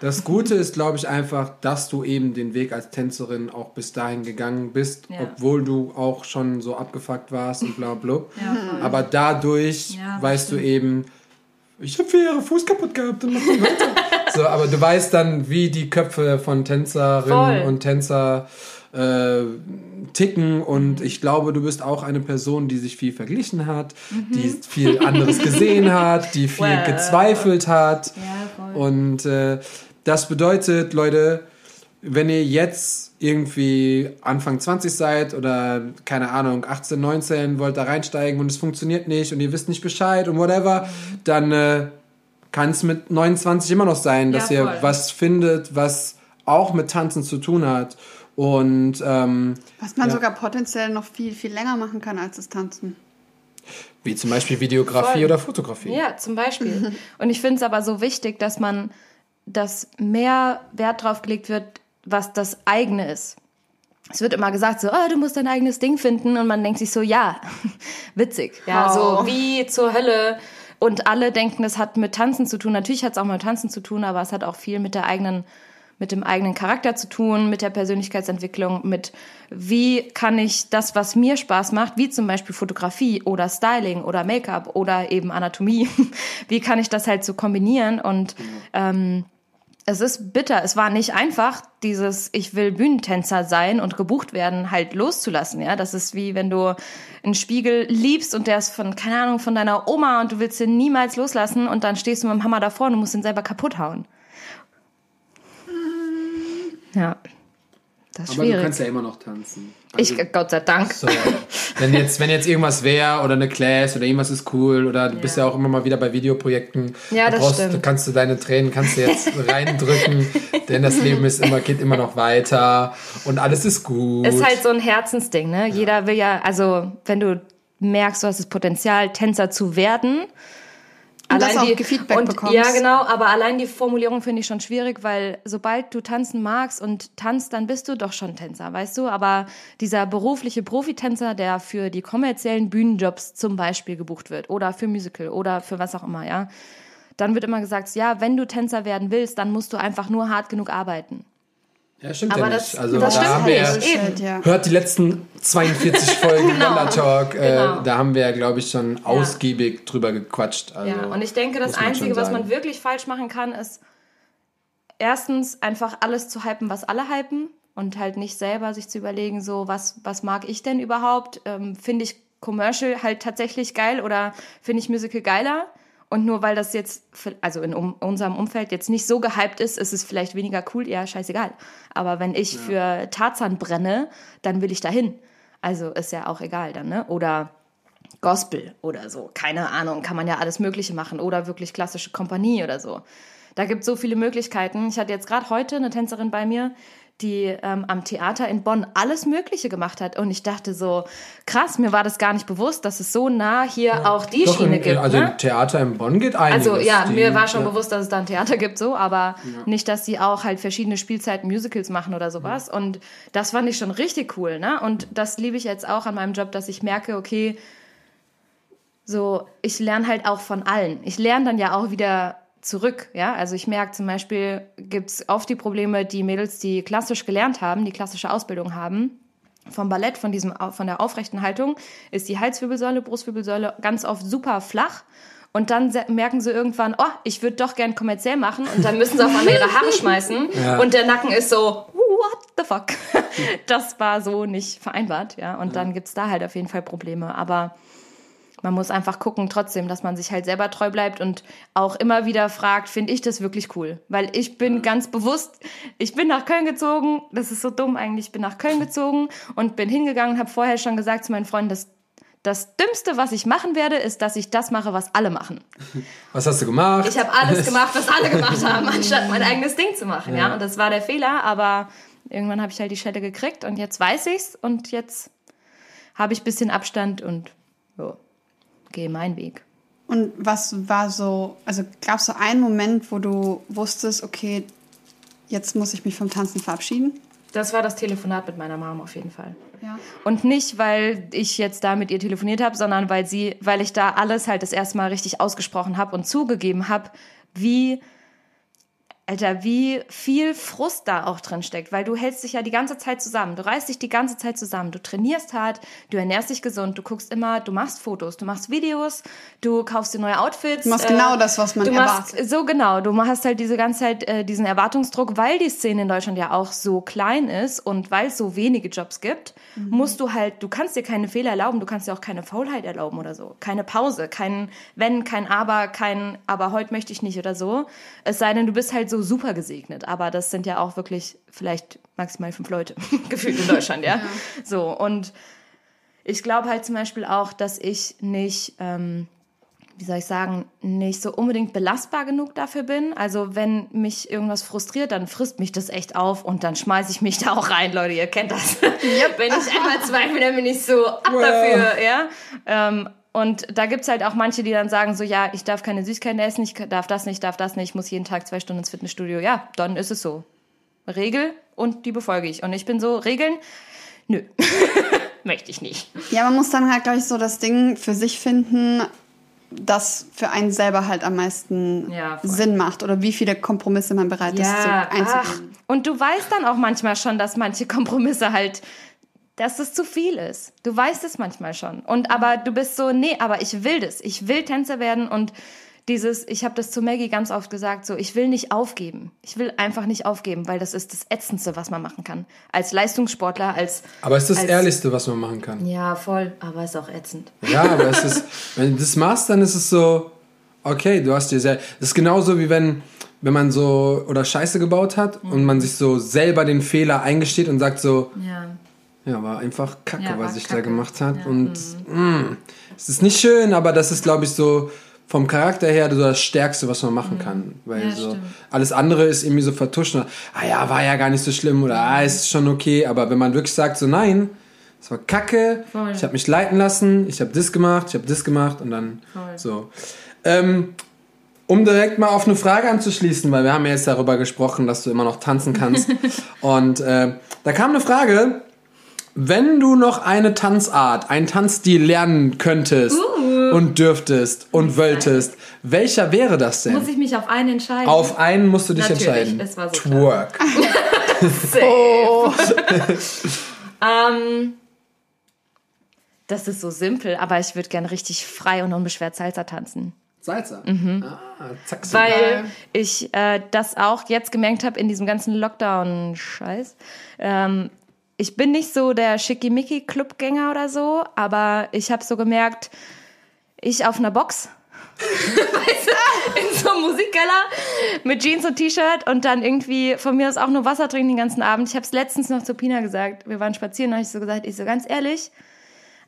das Gute ist, glaube ich, einfach, dass du eben den Weg als Tänzerin auch bis dahin gegangen bist, Ja. obwohl du auch schon so abgefuckt warst und bla bla. Ja. Aber dadurch Ja, weißt du stimmt. eben, ich habe vier Jahre Fuß kaputt gehabt und mach weiter. so, aber du weißt dann, wie die Köpfe von Tänzerinnen Voll. und Tänzer äh, ticken Mhm. und ich glaube, du bist auch eine Person, die sich viel verglichen hat, die Mhm. viel anderes gesehen hat, die viel Well. gezweifelt hat. Ja. Und äh, das bedeutet, Leute, wenn ihr jetzt irgendwie Anfang 20 seid oder keine Ahnung, 18, 19, wollt da reinsteigen und es funktioniert nicht und ihr wisst nicht Bescheid und whatever, dann äh, kann es mit 29 immer noch sein, dass Ja, ihr was findet, was auch mit Tanzen zu tun hat. Und ähm, Was man Ja. sogar potenziell noch viel, viel länger machen kann als das Tanzen. wie zum Beispiel Videografie Voll. oder Fotografie. Ja, zum Beispiel. Und ich finde es aber so wichtig, dass man, dass mehr Wert drauf gelegt wird, was das eigene ist. Es wird immer gesagt so, oh, du musst dein eigenes Ding finden und man denkt sich so, ja, witzig. Ja, Oh. so wie zur Hölle. Und alle denken, das hat mit Tanzen zu tun. Natürlich hat es auch mit Tanzen zu tun, aber es hat auch viel mit der eigenen, mit dem eigenen Charakter zu tun, mit der Persönlichkeitsentwicklung, mit wie kann ich das, was mir Spaß macht, wie zum Beispiel Fotografie oder Styling oder Make-up oder eben Anatomie, wie kann ich das halt so kombinieren und ähm, es ist bitter. Es war nicht einfach, dieses Ich will Bühnentänzer sein und gebucht werden, halt loszulassen. Ja, das ist wie wenn du einen Spiegel liebst und der ist von, keine Ahnung, von deiner Oma und du willst ihn niemals loslassen und dann stehst du mit dem Hammer davor und du musst ihn selber kaputt hauen. Ja. Das ist Aber du schwierig. kannst ja immer noch tanzen. Ich, Gott sei Dank. So, wenn jetzt, wenn jetzt irgendwas wäre oder eine Class oder irgendwas ist cool oder du bist ja auch immer mal wieder bei Videoprojekten. Ja, da das brauchst, stimmt. kannst du deine Tränen kannst du jetzt reindrücken, denn das Leben ist immer, geht immer noch weiter und alles ist gut. Ist halt so ein Herzensding, ne? Jeder will ja, also wenn du merkst, du hast das Potenzial, Tänzer zu werden. Und das auch Feedback und, bekommst. Ja, genau, aber allein die Formulierung finde ich schon schwierig, weil sobald du tanzen magst und tanzt, dann bist du doch schon Tänzer, weißt du? Aber dieser berufliche Profitänzer, der für die kommerziellen Bühnenjobs zum Beispiel gebucht wird oder für Musical oder für was auch immer, ja, dann wird immer gesagt, ja, wenn du Tänzer werden willst, dann musst du einfach nur hart genug arbeiten. Ja, stimmt Aber ja das, nicht. Also das da stimmt haben wir, nicht. Bullshit, Eben. ja. Hört die letzten 42 Folgen Genau. Wonder Talk. Äh, Genau. Da haben wir ja, glaube ich, schon ausgiebig drüber gequatscht. Also, Ja, und ich denke, das Einzige, was man wirklich falsch machen kann, ist erstens einfach alles zu hypen, was alle hypen und halt nicht selber sich zu überlegen, so was, was mag ich denn überhaupt? Ähm, finde ich Commercial halt tatsächlich geil oder finde ich Musical geiler? Und nur weil das jetzt, also in unserem Umfeld jetzt nicht so gehypt ist, ist es vielleicht weniger cool, ja, scheißegal. Aber wenn ich für Tarzan brenne, dann will ich dahin. Also ist ja auch egal dann, ne? Oder Gospel oder so. Keine Ahnung, kann man ja alles Mögliche machen. Oder wirklich klassische Kompanie oder so. Da gibt es so viele Möglichkeiten. Ich hatte jetzt gerade heute eine Tänzerin bei mir, die ähm, am Theater in Bonn alles Mögliche gemacht hat. Und ich dachte so, krass, mir war das gar nicht bewusst, dass es so nah hier auch die Doch, Schiene in, gibt. also ne? Theater in Bonn geht einiges. Also ja, Die- mir war schon ja. bewusst, dass es da ein Theater gibt, so, aber nicht, dass sie auch halt verschiedene Spielzeiten Musicals machen oder sowas. Und das fand ich schon richtig cool, ne? Und das liebe ich jetzt auch an meinem Job, dass ich merke, okay, so, ich lerne halt auch von allen. Ich lerne dann ja auch wieder zurück, ja. Also ich merke zum Beispiel, gibt's oft die Probleme, die Mädels, die klassisch gelernt haben, die klassische Ausbildung haben, vom Ballett, von, diesem, von der aufrechten Haltung, ist die Halswirbelsäule, Brustwirbelsäule ganz oft super flach. Und dann merken sie irgendwann, oh, ich würde doch gern kommerziell machen. Und dann müssen sie auf einmal ihre Haare schmeißen. Ja. Und der Nacken ist so, what the fuck? Das war so nicht vereinbart, ja. Und dann gibt's da halt auf jeden Fall Probleme. Aber man muss einfach gucken trotzdem, dass man sich halt selber treu bleibt und auch immer wieder fragt, finde ich das wirklich cool? Weil ich bin ganz bewusst, ich bin nach Köln gezogen, das ist so dumm eigentlich, ich bin nach Köln gezogen und bin hingegangen und habe vorher schon gesagt zu meinen Freunden, dass das Dümmste, was ich machen werde, ist, dass ich das mache, was alle machen. Was hast du gemacht? Ich habe alles gemacht, was alle gemacht haben, anstatt mein eigenes Ding zu machen. Ja, und das war der Fehler, aber irgendwann habe ich halt die Schelle gekriegt und jetzt weiß ich's und jetzt habe ich ein bisschen Abstand und jo, gehe meinen Weg. Und was war so, also gab es so einen Moment, wo du wusstest, okay, jetzt muss ich mich vom Tanzen verabschieden? Das war das Telefonat mit meiner Mom auf jeden Fall. Ja. Und nicht, weil ich jetzt da mit ihr telefoniert habe, sondern weil sie, weil ich da alles halt das erste Mal richtig ausgesprochen habe und zugegeben habe, wie Alter, wie viel Frust da auch drin steckt, weil du hältst dich ja die ganze Zeit zusammen. Du reißt dich die ganze Zeit zusammen. Du trainierst hart, du ernährst dich gesund, du guckst immer, du machst Fotos, du machst Videos, du kaufst dir neue Outfits. Du machst genau das, was man du machst, erwartet. So genau, du hast halt diese ganze Zeit äh, diesen Erwartungsdruck, weil die Szene in Deutschland ja auch so klein ist und weil es so wenige Jobs gibt, Mhm. musst du halt, du kannst dir keine Fehler erlauben, du kannst dir auch keine Faulheit erlauben oder so. Keine Pause, kein Wenn, kein Aber, kein Aber heute möchte ich nicht oder so. Es sei denn, du bist halt so super gesegnet. Aber das sind ja auch wirklich vielleicht maximal fünf Leute gefühlt in Deutschland, ja. So, und ich glaube halt zum Beispiel auch, dass ich nicht, ähm, wie soll ich sagen, nicht so unbedingt belastbar genug dafür bin. Also wenn mich irgendwas frustriert, dann frisst mich das echt auf und dann schmeiße ich mich da auch rein, Leute, ihr kennt das. wenn ich einmal zweifle, dann bin ich so ab dafür, ja. Ähm, und da gibt's halt auch manche, die dann sagen so, ja, ich darf keine Süßigkeiten essen, ich darf das nicht, darf das nicht, ich muss jeden Tag zwei Stunden ins Fitnessstudio. Ja, dann ist es so. Regel und die befolge ich. Und ich bin so, Regeln, nö, möchte ich nicht. Ja, man muss dann halt, glaube ich, so das Ding für sich finden, das für einen selber halt am meisten Ja. Sinn macht oder wie viele Kompromisse man bereit ist zu, ach, einzugehen. und du weißt dann auch manchmal schon, dass manche Kompromisse halt, dass es zu viel ist. Du weißt es manchmal schon. Und aber du bist so, nee, aber ich will das. Ich will Tänzer werden und dieses, ich habe das zu Maggie ganz oft gesagt, so, ich will nicht aufgeben. Ich will einfach nicht aufgeben, weil das ist das Ätzendste, was man machen kann. Als Leistungssportler, als. Aber es ist das als, Ehrlichste, was man machen kann. Ja, voll, aber ist auch ätzend. Ja, aber es ist, wenn du das machst, dann ist es so, okay, du hast dir sehr. Das ist genauso wie wenn, wenn man so oder Scheiße gebaut hat und man sich so selber den Fehler eingesteht und sagt so, Ja. Ja, war einfach Kacke, Ja, war was ich da Kacke. gemacht hat. Ja. Und mh, es ist nicht schön, aber das ist, glaube ich, so vom Charakter her so das Stärkste, was man machen kann. Weil Ja, so stimmt. alles andere ist irgendwie so vertuscht. und, Ah ja, war ja gar nicht so schlimm oder ah, ist schon okay. Aber wenn man wirklich sagt, so nein, es war Kacke, Voll. ich habe mich leiten lassen, ich habe das gemacht, ich habe das gemacht und dann Voll. so. Ähm, um direkt mal auf eine Frage anzuschließen, weil wir haben ja jetzt darüber gesprochen, dass du immer noch tanzen kannst. und äh, da kam eine Frage, wenn du noch eine Tanzart, einen Tanzstil lernen könntest Uh. und dürftest und wolltest, welcher wäre das denn? Muss ich mich auf einen entscheiden? Auf einen musst du dich Natürlich, entscheiden. es war so Twerk. Oh. Ähm, das ist so simpel, aber ich würde gerne richtig frei und unbeschwert Salsa tanzen. Salsa. Ah, zack, so. Weil Geil. ich äh, das auch jetzt gemerkt habe in diesem ganzen Lockdown-Scheiß. Ähm, ich bin nicht so der Schickimicki-Clubgänger oder so, aber ich habe so gemerkt, ich auf einer Box, weißt du, in so einem Musikkeller mit Jeans und T-Shirt und dann irgendwie von mir aus auch nur Wasser trinken den ganzen Abend. Ich habe es letztens noch zu Pina gesagt. Wir waren spazieren, habe ich so gesagt, ich so ganz ehrlich,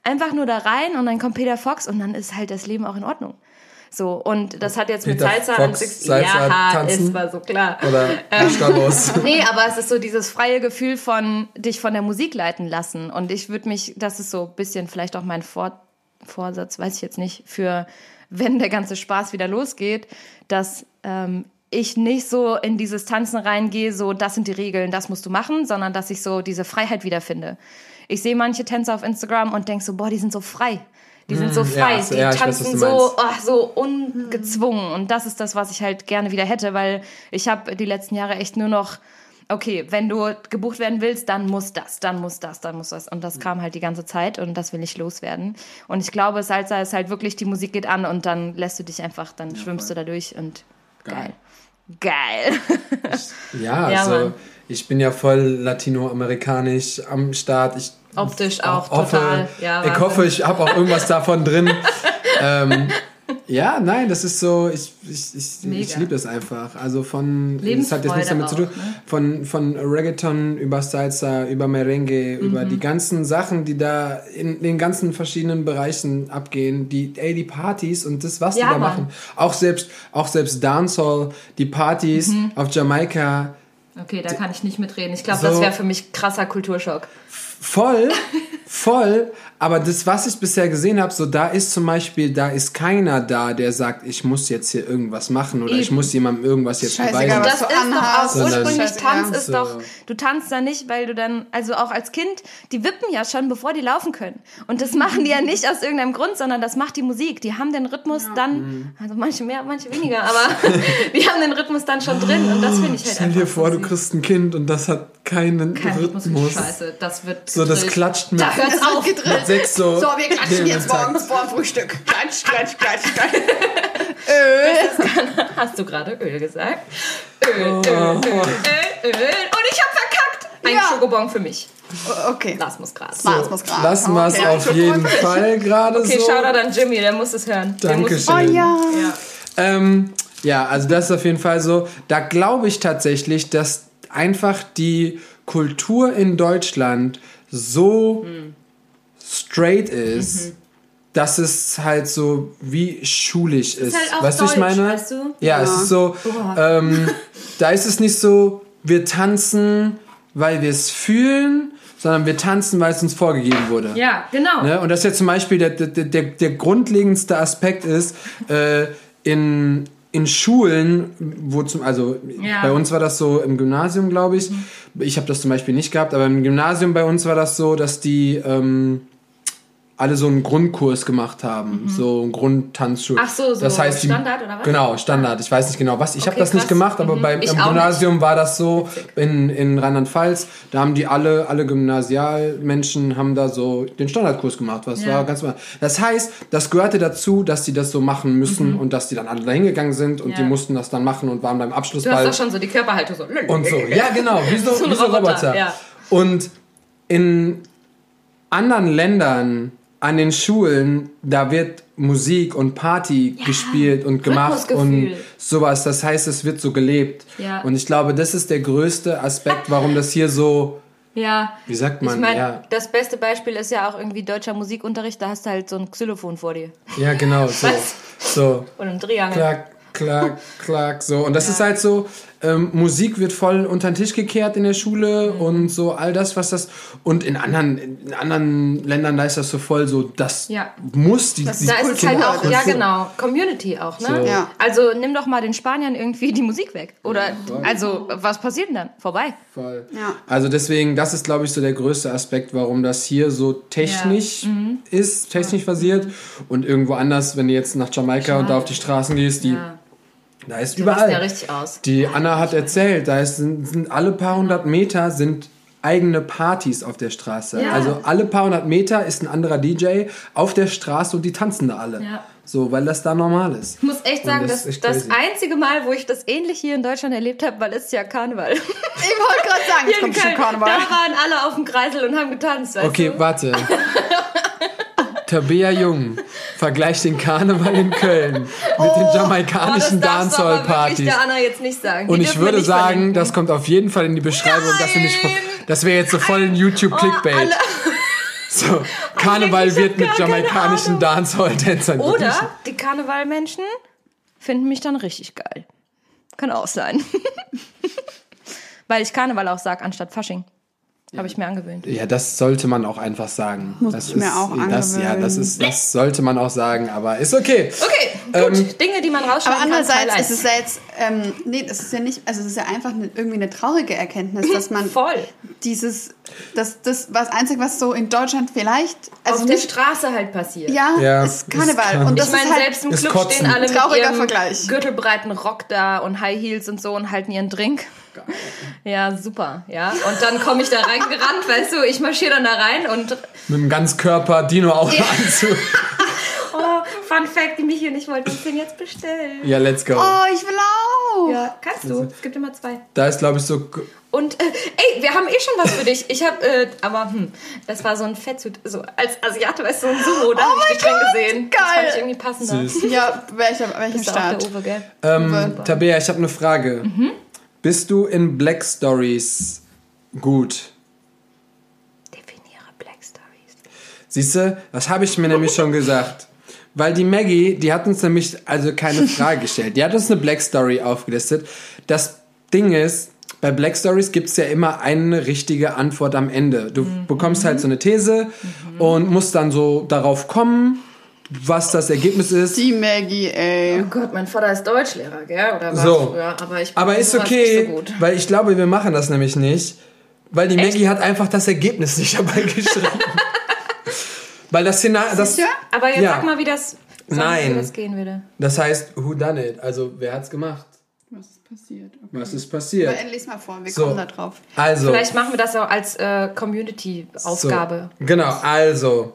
einfach nur da rein und dann kommt Peter Fox und dann ist halt das Leben auch in Ordnung. So, und das hat jetzt mit Peter Salsa Fox, und Six... Salsa ja, tanzen? es war so klar. Oder. Stabos. Nee, aber es ist so dieses freie Gefühl von dich von der Musik leiten lassen. Und ich würde mich, das ist so ein bisschen vielleicht auch mein Vor Vorsatz, weiß ich jetzt nicht, für wenn der ganze Spaß wieder losgeht, dass ähm, ich nicht so in dieses Tanzen reingehe, so das sind die Regeln, das musst du machen, sondern dass ich so diese Freiheit wiederfinde. Ich sehe manche Tänzer auf Instagram und denke so, boah, die sind so frei. Die sind so ja, frei, so- die ja, weiß, tanzen du so, oh, so ungezwungen. Und das ist das, was ich halt gerne wieder hätte, weil ich habe die letzten Jahre echt nur noch, okay, wenn du gebucht werden willst, dann muss das, dann muss das, dann muss das. Und das kam halt die ganze Zeit und das will ich loswerden. Und ich glaube, Salsa ist halt wirklich, die Musik geht an und dann lässt du dich einfach, dann schwimmst du da durch und geil. Geil. Ja, Ja, also Mann. ich bin ja voll latinoamerikanisch am Start. Ich Optisch auch hoffe, total. Ja, ich hoffe, ich habe auch irgendwas davon drin. ähm, ja, nein, das ist so, ich, ich, ich, ich liebe das einfach. Also von, das hat jetzt nichts damit zu tun, auch, ne? von, von Reggaeton über Salsa, über Merengue, über Mhm. die ganzen Sachen, die da in den ganzen verschiedenen Bereichen abgehen, die, ey, die Partys und das, was Ja, die da Mann. machen. Auch selbst, auch selbst Dancehall, die Partys Mhm. auf Jamaika, Okay, da kann ich nicht mitreden. Ich glaube, So. das wäre für mich krasser Kulturschock. Voll, voll. Aber das, was ich bisher gesehen habe, so da ist zum Beispiel, da ist keiner da, der sagt, ich muss jetzt hier irgendwas machen oder ich Eben. muss jemandem irgendwas jetzt Scheißegal, beweisen. was Das ist doch auch ursprünglich. Tanz ist So. doch, du tanzt da nicht, weil du dann, also auch als Kind, die wippen ja schon, bevor die laufen können. Und das machen die ja nicht aus irgendeinem Grund, sondern das macht die Musik. Die haben den Rhythmus dann, also manche mehr, manche weniger, aber die haben den Rhythmus dann schon drin und das finde ich halt Stell dir vor, so du kriegst ein Kind und das hat keinen Kein Rhythmus. Rhythmus. Scheiße, das wird So, das klatscht mit, Da hört's auf. gedrillt. mit sechs so. So, wir klatschen jetzt morgens vor dem Frühstück. Klatsch, klatsch, klatsch, klatsch. Hast du gerade Öl gesagt? Öl, Öl, Öl, Öl, Öl. Und ich hab verkackt. Ein Ja. Schokobon für mich. Okay. Lars muss Gras. Mars muss gerade. Lassen wir es Okay. auf jeden Fall gerade Okay, so. Shoutout an Jimmy, der muss es hören. Der muss es- Dankeschön. Oh ja. Ja. Ähm, ja, also das ist auf jeden Fall so. Da glaube ich tatsächlich, dass einfach die Kultur in Deutschland so straight ist, dass es halt so wie schulisch ist. halt auch weißt du, ich deutsch, meine? weißt du? Ja, es ist so, ähm, da ist es nicht so, wir tanzen, weil wir es fühlen, sondern wir tanzen, weil es uns vorgegeben wurde. Ja, genau. Ne? Und das ist ja zum Beispiel der, der, der, der grundlegendste Aspekt ist, äh, in, in Schulen, wo zum, also Ja. bei uns war das so im Gymnasium, glaube ich. Ich habe das zum Beispiel nicht gehabt, aber im Gymnasium bei uns war das so, dass die ähm, alle so einen Grundkurs gemacht haben, so einen Grundtanzschul. Mhm. Ach so, so das heißt, die, Standard oder was? Genau, Standard. Ich weiß nicht genau was. Ich habe Okay, das nicht krass. gemacht, aber Mhm. beim Ich im Gymnasium war das so in, in Rheinland-Pfalz. Da haben die alle, alle Gymnasialmenschen haben da so den Standardkurs gemacht. Was Ja. war ganz normal. Das heißt, das gehörte dazu, dass die das so machen müssen und dass die dann alle da hingegangen sind und Mhm. Ja. die mussten das dann machen und waren beim Du hast Abschlussball doch schon so die Körperhaltung so. und so. Ja, genau, wie so, So ein wie so Roboter, Roboter. ja. Und in anderen Ländern an den Schulen, da wird Musik und Party gespielt und gemacht und sowas. Das heißt, es wird so gelebt. Ja. Und ich glaube, das ist der größte Aspekt, warum das hier so, Ja. wie sagt man, ich meine, ja, das beste Beispiel ist ja auch irgendwie deutscher Musikunterricht, da hast du halt so ein Xylophon vor dir. ja genau, so, so, Und ein Triangel. klack, klack, klack, so. Und das ist halt so, ähm, Musik wird voll unter den Tisch gekehrt in der Schule Mhm. und so all das, was das, und in anderen, in anderen Ländern, da ist das so voll so, das Ja. muss die, die Da ist es halt auch, das ja genau, Community auch, ne? So. Ja. Also nimm doch mal den Spaniern irgendwie die Musik weg. Oder, also, was passiert denn dann? Vorbei. Voll. Ja. Also deswegen, das ist, glaube ich, so der größte Aspekt, warum das hier so technisch Mhm. ist, technisch basiert. Und irgendwo anders, wenn du jetzt nach Jamaika und da auf die Straßen gehst, die, Ja. Da ist Die rasten überall. ja richtig aus. Die Anna hat erzählt, da ist, sind, sind alle paar hundert Meter sind eigene Partys auf der Straße. Ja. Also alle paar hundert Meter ist ein anderer DJ auf der Straße und die tanzen da alle. Ja. So, weil das da normal ist. Ich muss echt sagen, das, das ist das, einzige Mal, wo ich das ähnlich hier in Deutschland erlebt habe, weil es ja Karneval. Ich wollte gerade sagen, Hier in kommt schon Karneval. Da waren alle auf dem Kreisel und haben getanzt, Okay, du? warte. Tabea Jung vergleicht den Karneval in Köln mit den jamaikanischen Oh, das wirklich Dancehall-Partys. der Anna jetzt nicht sagen. Die Und ich würde sagen, verlinken. das kommt auf jeden Fall in die Beschreibung. Das, wir nicht, Nein! das wäre jetzt so voll ein YouTube-Clickbait. Oh, so, Karneval ich wird mit jamaikanischen. Dancehall-Tänzern. Oder die Karnevalmenschen finden mich dann richtig geil. Kann auch sein. Weil ich Karneval auch sag, anstatt Fasching. Habe ich mir angewöhnt. Ja, das sollte man auch einfach sagen. Muss das ich mir auch das, Ja, das, ist, das sollte man auch sagen, aber ist okay. Okay, gut. Dinge, die man Aber rausschneiden kann. Teil andererseits ist es ja jetzt, ähm, nee, das ist ja nicht, also es ist ja einfach eine, irgendwie eine traurige Erkenntnis, dass man Voll. dieses, das, das, was einzig, was so in Deutschland vielleicht, also Auf der nicht, Straße halt passiert. ja, Ja, ist ist Karneval. Karneval. Und das ich meine, ist halt, selbst im ist Club Kotzen. stehen alle mit Trauriger ihrem Vergleich. gürtelbreiten Rock da und High Heels und so und halten ihren Drink. Ja, super, ja. Und dann komme ich da reingerannt, weißt du, ich marschiere dann da rein und Mit einem ganzkörper Dino-Auto-Anzug. oh, Fun Fact, die mich hier nicht wollte uns den jetzt bestellen. Ja, let's go. oh, ich will auch. Ja, kannst du. Es gibt immer zwei. Da ist, glaube ich, so. Und äh, ey, wir haben eh schon was für dich. Ich habe, äh, aber hm, das war so ein Fettsuit, so als Asiate, weißt du, so ein Sumo, da Oh habe ich dich drin gesehen. Das geil. fand ich irgendwie passender. Süß. Ja, welcher, welcher Bist du auch Start? der Uwe, gell? Ähm, Tabea, ich habe eine Frage. Mhm. Bist du in Black Stories gut? Definiere Black Stories. Siehst du, das habe ich mir nämlich schon gesagt. Weil die Maggie, die hat uns nämlich also keine Frage gestellt. Die hat uns eine Black Story aufgelistet. Das Ding ist, bei Black Stories gibt es ja immer eine richtige Antwort am Ende. Du bekommst halt so eine These und musst dann so darauf kommen, was das Ergebnis ist. Die Maggie, ey. Oh Gott, mein Vater ist Deutschlehrer, gell? Oder war So. früher, aber ich bin Aber ist okay, nicht so gut. weil ich glaube, wir machen das nämlich nicht. Weil die Maggie hat einfach das Ergebnis nicht dabei geschrieben. weil das Szenario, das? Aber jetzt Ja. sag mal, wie das, Nein. wie das gehen würde. das heißt, who done it? Also, wer hat's gemacht? Was ist passiert? Okay. Was ist passiert? Aber lies mal vor, wir So. kommen da drauf. Also, Vielleicht machen wir das auch als äh, Community-Aufgabe. So, genau, also.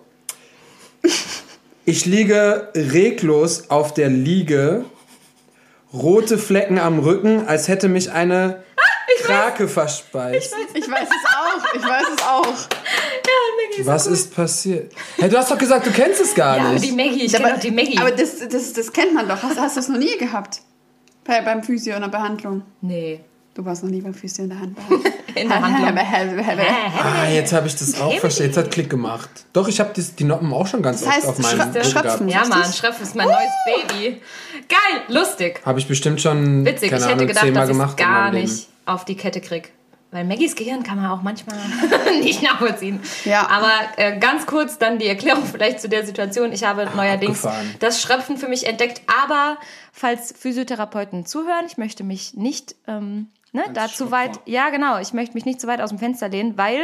Ich liege reglos auf der Liege, rote Flecken am Rücken, als hätte mich eine Krake verspeist. Ich weiß es auch, ich weiß es auch. Ja, Was so ist passiert? Hey, du hast doch gesagt, du kennst es gar Ja, nicht. die Maggie, ich kenne die Maggie. aber das, das, das kennt man doch. Hast, hast du es noch nie gehabt? Bei, beim Physio in der Behandlung. nee. Du warst noch nie beim Physio in der Handbehandlung. In der Handlung. Ah, jetzt habe ich das auch verstanden. Jetzt hat Klick gemacht. Doch, ich habe die Noppen auch schon ganz Das heißt, oft auf meinem Schröpfen- Schröpfen. Ja, Mann, Schreff ist mein neues Baby. Geil, lustig. Habe ich bestimmt schon, Witzig, keine ich hätte Ahnung, gedacht, zehnmal dass ich gar nicht auf die Kette krieg. Weil Maggies Gehirn kann man auch manchmal nicht nachvollziehen. Ja. Aber äh, ganz kurz dann die Erklärung vielleicht zu der Situation. Ich habe neuerdings abgefahren. das Schröpfen für mich entdeckt. Aber falls Physiotherapeuten zuhören, ich möchte mich nicht ähm, ne, da zu weit, ja. Genau, ich möchte mich nicht zu weit aus dem Fenster lehnen, weil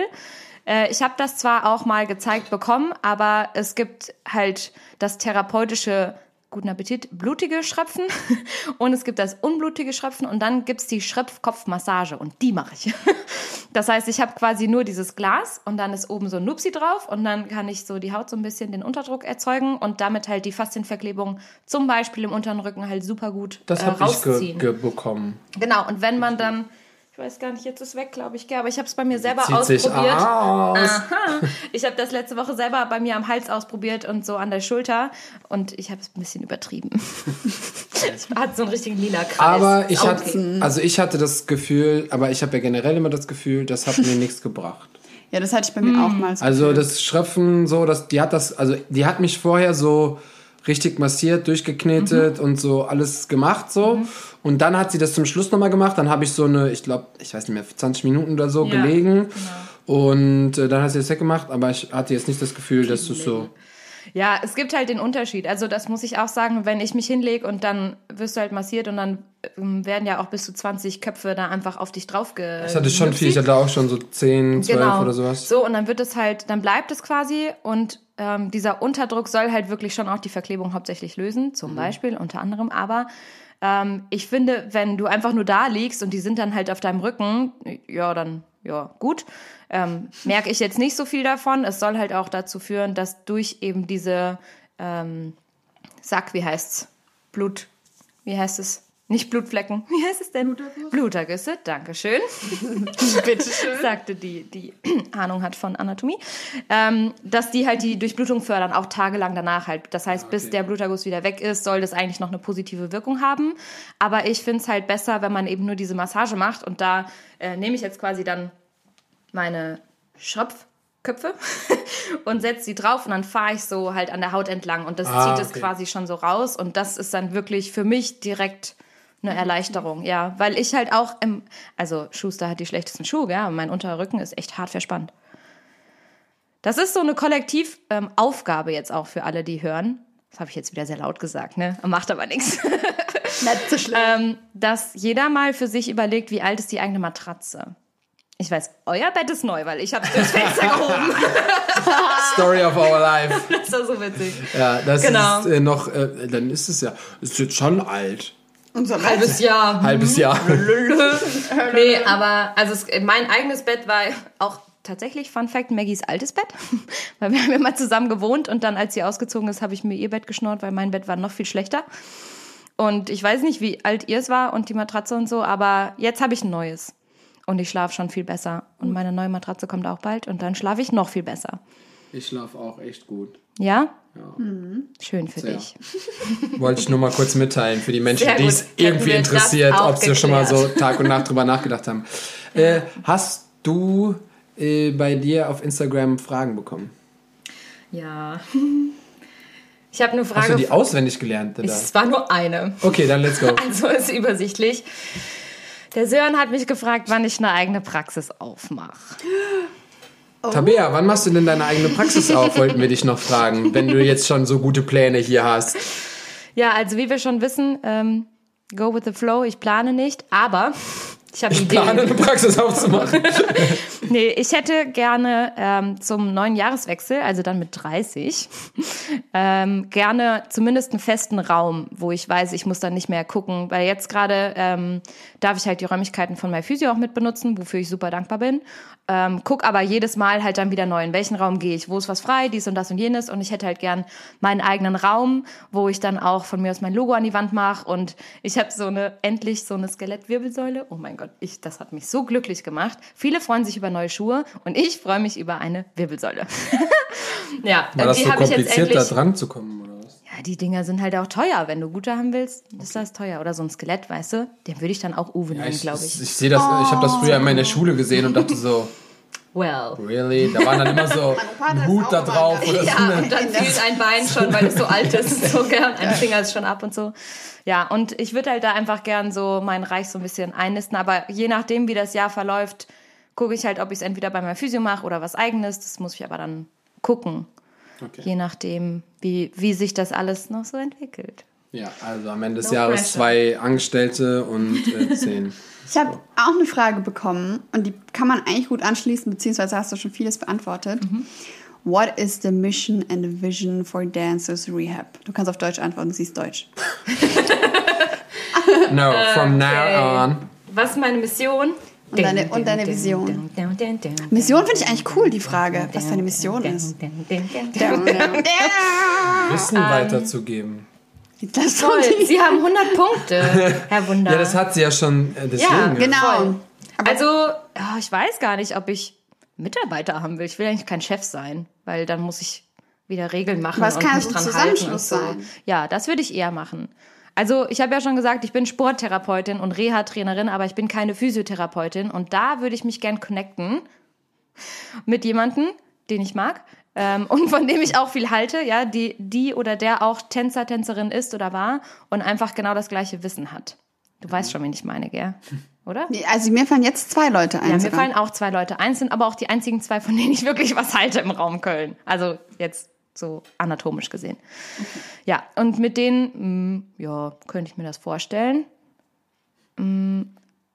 äh, ich habe das zwar auch mal gezeigt bekommen, aber es gibt halt das therapeutische guten Appetit, blutige Schröpfen und es gibt das unblutige Schröpfen und dann gibt's die Schröpfkopfmassage und die mache ich. Das heißt, ich habe quasi nur dieses Glas und dann ist oben so ein Nupsi drauf und dann kann ich so die Haut so ein bisschen den Unterdruck erzeugen und damit halt die Faszienverklebung zum Beispiel im unteren Rücken halt super gut Das äh, habe ich ge rausziehen. ge bekommen. Genau, und wenn man dann Ich weiß gar nicht, jetzt ist weg, glaube ich. gell, Aber ich habe es bei mir selber Zieht sich ausprobiert. aus. Aha. Ich habe das letzte Woche selber bei mir am Hals ausprobiert und so an der Schulter. Und ich habe es ein bisschen übertrieben. Es hat so einen richtigen lila Kreis. Aber ich Okay. hatte, also ich hatte das Gefühl, aber ich habe ja generell immer das Gefühl, das hat mir nichts gebracht. Ja, das hatte ich bei mir auch mal. so. Also das Schröpfen, so, das, die hat das, also die hat mich vorher so richtig massiert, durchgeknetet und so alles gemacht so. Und dann hat sie das zum Schluss nochmal gemacht. Dann habe ich so eine, ich glaube, ich weiß nicht mehr, 20 Minuten oder so Ja, gelegen. Und äh, dann hat sie das weggemacht, aber ich hatte jetzt nicht das Gefühl, dass du so. Ja, es gibt halt den Unterschied. Also das muss ich auch sagen, wenn ich mich hinlege und dann wirst du halt massiert und dann ähm, werden ja auch bis zu 20 Köpfe da einfach auf dich drauf Ich hatte schon viel, ich hatte auch schon so 10, 12 oder sowas. Genau. So, und dann wird es halt, dann bleibt es quasi und ähm, dieser Unterdruck soll halt wirklich schon auch die Verklebung hauptsächlich lösen, Mhm. zum Beispiel, unter anderem. Aber ähm, ich finde, wenn du einfach nur da liegst und die sind dann halt auf deinem Rücken, ja, dann, ja, gut. Ähm, merke ich jetzt nicht so viel davon. Es soll halt auch dazu führen, dass durch eben diese ähm, Sack, wie heißt's? Blut, wie heißt es? Nicht Blutflecken. Wie heißt es denn? Blutergüsse. Dankeschön. Bitte schön. sagte die, die Ahnung hat von Anatomie, ähm, dass die halt die Durchblutung fördern, auch tagelang danach halt. Das heißt, bis der Bluterguss wieder weg ist, soll das eigentlich noch eine positive Wirkung haben. Aber ich finde es halt besser, wenn man eben nur diese Massage macht und da äh, nehme ich jetzt quasi dann meine Schopfköpfe und setze sie drauf und dann fahre ich so halt an der Haut entlang und das Ah, zieht es okay. quasi schon so raus und das ist dann wirklich für mich direkt eine Erleichterung, ja, weil ich halt auch im, also Schuster hat die schlechtesten Schuhe, ja, und mein unterer Rücken ist echt hart verspannt. Das ist so eine Kollektivaufgabe ähm, jetzt auch für alle, die hören. Das habe ich jetzt wieder sehr laut gesagt, ne? Macht aber nichts. Nicht so schlimm. ähm, dass jeder mal für sich überlegt, wie alt ist die eigene Matratze. Ich weiß, euer Bett ist neu, weil ich habe es durchs Fenster gehoben. Story of our life. Das ist doch so witzig. Ja, das Genau. ist äh, noch, äh, dann ist es ja, ist jetzt schon alt. Unser Halbes Jahr. Halbes Jahr. Nee, aber also es, mein eigenes Bett war auch tatsächlich, Fun Fact, Maggies altes Bett. Weil wir haben immer zusammen gewohnt und dann, als sie ausgezogen ist, habe ich mir ihr Bett geschnurrt, weil mein Bett war noch viel schlechter. Und ich weiß nicht, wie alt ihr es war und die Matratze und so, aber jetzt habe ich ein neues. Und ich schlafe schon viel besser. Und meine neue Matratze kommt auch bald und dann schlafe ich noch viel besser. Ich schlafe auch echt gut. Ja? Ja. Schön für Sehr. dich. Wollte ich nur mal kurz mitteilen für die Menschen, die es irgendwie interessiert, ob sie schon mal so. Tag und Nacht drüber nachgedacht haben. Äh, hast du äh, bei dir auf Instagram Fragen bekommen? Ja. Ich habe eine Hast Frage. du die auswendig gelernt? Oder? es war nur eine. Okay, dann let's go. Also ist übersichtlich. Der Sören hat mich gefragt, wann ich eine eigene Praxis aufmache. Tabea, wann machst du denn deine eigene Praxis auf, wollten wir dich noch fragen, wenn du jetzt schon so gute Pläne hier hast. Ja, also wie wir schon wissen, ähm, go with the flow, ich plane nicht, aber ich habe Ideen. plane eine Praxis aufzumachen. Nee, ich hätte gerne ähm, zum neuen Jahreswechsel, also dann mit 30, ähm, gerne zumindest einen festen Raum, wo ich weiß, ich muss dann nicht mehr gucken, weil jetzt gerade ähm, darf ich halt die Räumlichkeiten von My Physio auch mit benutzen, wofür ich super dankbar bin. Ähm, guck aber jedes Mal halt dann wieder neu, in welchen Raum gehe ich, wo ist was frei, dies und das und jenes und ich hätte halt gern meinen eigenen Raum, wo ich dann auch von mir aus mein Logo an die Wand mache und ich habe so eine, endlich so eine Skelettwirbelsäule. Oh mein Gott, ich, das hat mich so glücklich gemacht. Viele freuen sich über neue Schuhe und ich freue mich über eine Wirbelsäule. ja, War das die so habe ich jetzt kompliziert, endlich. da dran zu kommen, oder was? Ja, die Dinger sind halt auch teuer. Wenn du gute haben willst, ist das teuer. Oder so ein Skelett, weißt du? Den würde ich dann auch Uwe nennen, Ich, glaube ich, ich. ich sehe das, ich habe das früher immer in der Schule gesehen und dachte so, Well. really? Da waren dann immer so ein Hut da drauf oder so Ja, eine und dann fehlt ein Bein schon, weil es so alt ist. So gern. Ein Finger ist schon ab und so. Ja, und ich würde halt da einfach gern so mein Reich so ein bisschen einnisten. Aber je nachdem, wie das Jahr verläuft, gucke ich halt, ob ich es entweder bei meinem Physio mache oder was eigenes. Das muss ich aber dann gucken. Okay. Je nachdem, wie, wie sich das alles noch so entwickelt. Ja, also am Ende des No Jahres pressure. zwei Angestellte und äh, zehn. Ich habe auch eine Frage bekommen und die kann man eigentlich gut anschließen, beziehungsweise hast du schon vieles beantwortet. Mhm. What is the mission and the vision for Dancers Rehab? Du kannst auf Deutsch antworten, sie ist Deutsch. No, from now on. Was ist meine Mission? Und deine- und deine Vision. Mission finde ich eigentlich cool, die Frage, was deine Mission ist. Wissen weiterzugeben. Das Toll. Sie haben 100 Punkte, Herr Wunder. Ja, das hat sie ja schon äh, deswegen. Ja, Genau. Also, ja, ich weiß gar nicht, ob ich Mitarbeiter haben will. Ich will eigentlich kein Chef sein, weil dann muss ich wieder Regeln machen und kann mich so ein dran halten und Zusammenschluss so. sein. Ja, das würde ich eher machen. Also, ich habe ja schon gesagt, ich bin Sporttherapeutin und Reha-Trainerin, aber ich bin keine Physiotherapeutin und da würde ich mich gern connecten mit jemandem, den ich mag ähm, und von dem ich auch viel halte, ja, die, die oder der auch Tänzer, Tänzerin ist oder war und einfach genau das gleiche Wissen hat. Du weißt schon, wen ich meine, gell? Oder? Also mir fallen jetzt zwei Leute ein. Ja, mir sogar. fallen auch zwei Leute ein, sind aber auch die einzigen zwei, von denen ich wirklich was halte im Raum Köln. Also jetzt so anatomisch gesehen. Ja, und mit denen, mh, ja, könnte ich mir das vorstellen. Mm.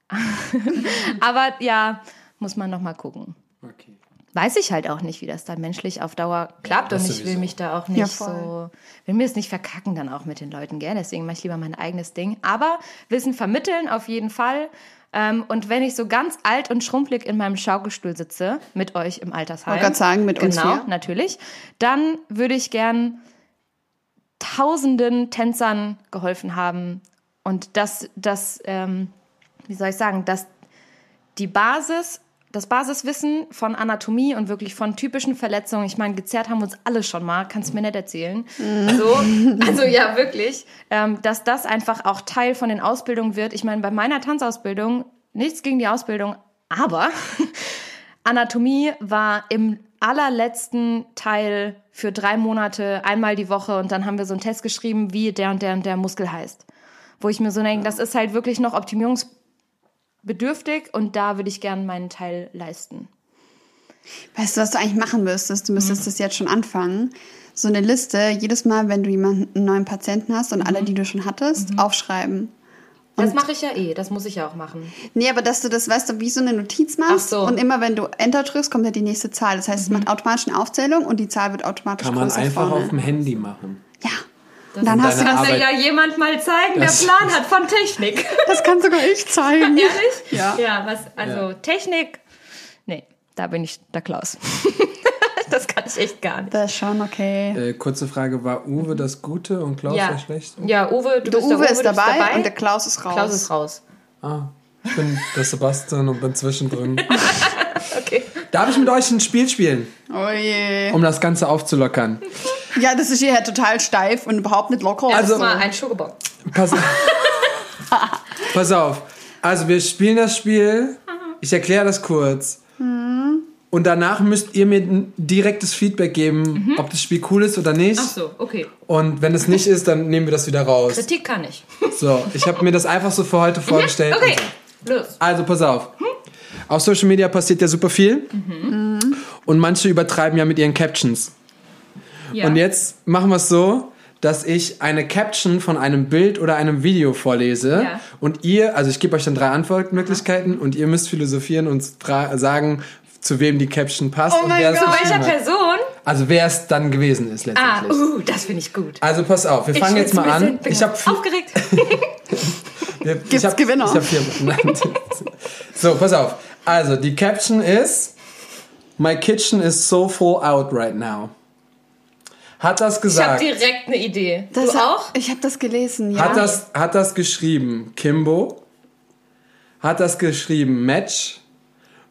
aber ja, muss man noch mal gucken. Okay. Weiß ich halt auch nicht, wie das dann menschlich auf Dauer klappt das und ich will sowieso. mich da auch nicht Ja, so, will mir es nicht verkacken dann auch mit den Leuten, gell? Deswegen mache ich lieber mein eigenes Ding. Aber Wissen vermitteln auf jeden Fall. Ähm, und wenn ich so ganz alt und schrumpelig in meinem Schaukelstuhl sitze, mit euch im Altersheim. Wollte grad sagen, mit uns Genau, vier. natürlich. Dann würde ich gern tausenden Tänzern geholfen haben. Und das, das, ähm, wie soll ich sagen, dass die Basis, das Basiswissen von Anatomie und wirklich von typischen Verletzungen, ich meine, gezerrt haben wir uns alle schon mal, kannst du mir nicht erzählen. So, also ja, wirklich, ähm, dass das einfach auch Teil von den Ausbildungen wird. Ich meine, bei meiner Tanzausbildung, nichts gegen die Ausbildung, aber Anatomie war im allerletzten Teil für drei Monate einmal die Woche und dann haben wir so einen Test geschrieben, wie der und der und der Muskel heißt. Wo ich mir so denke, das ist halt wirklich noch optimierungsbedürftig und da würde ich gerne meinen Teil leisten. Weißt du, was du eigentlich machen müsstest? Du müsstest das jetzt schon anfangen. So eine Liste, jedes Mal, wenn du jemanden, einen neuen Patienten hast und alle, die du schon hattest, aufschreiben. Das mache ich ja eh, das muss ich ja auch machen. Nee, aber dass du das, weißt du, wie so eine Notiz machst Ach so. und immer wenn du Enter drückst, kommt ja die nächste Zahl. Das heißt, es macht automatisch eine Aufzählung und die Zahl wird automatisch Kann man einfach vorne. auf dem Handy machen. Ja. Und dann hast du das, Arbeit- ja jemand mal zeigen, Das- der Plan hat von Technik. das kann sogar ich zeigen. Ehrlich? Ja. Ja, was, also Technik, nee, da bin ich der Klaus. das kann ich echt gar nicht. Das ist schon okay. Äh, kurze Frage, war Uwe das Gute und Klaus Ja. der Schlechte? ja, Uwe, du Der bist Uwe der ist du bist dabei, und der Klaus ist raus. Klaus ist raus. Ah, ich bin der Sebastian und bin zwischendrin. Okay. Darf ich mit euch ein Spiel spielen, Oh je. um das Ganze aufzulockern? Ja, das ist hier total steif und überhaupt nicht locker. Also- Mal ein Schokobon. Pass, pass auf. Also wir spielen das Spiel. Ich erkläre das kurz. Und danach müsst ihr mir ein direktes Feedback geben, ob das Spiel cool ist oder nicht. Ach so, okay. Und wenn es nicht ist, dann nehmen wir das wieder raus. Kritik kann ich. So, ich habe mir das einfach so für heute vorgestellt. Okay, los. Also pass auf. Auf Social Media passiert ja super viel. Und manche übertreiben ja mit ihren Captions. Ja. Und jetzt machen wir es so, dass ich eine Caption von einem Bild oder einem Video vorlese. Ja. Und ihr, also ich gebe euch dann drei Antwortmöglichkeiten und ihr müsst philosophieren und sagen, zu wem die Caption passt. Oh und mein wer Gott. Zu welcher hat. Person? Also wer es dann gewesen ist Ah, letztendlich. uh, das finde ich gut. Also pass auf, wir fangen jetzt mal an. Ich bin habe aufgeregt. wir- ich Gibt's hab, Gewinner? Ich hab vier, nein. So, pass auf. Also die Caption ist My kitchen is so full out right now. Hat das Ich habe gesagt? direkt eine Idee. Das du auch? Ich habe das gelesen, ja. Hat das, hat das geschrieben Kimbo? Hat das geschrieben Match?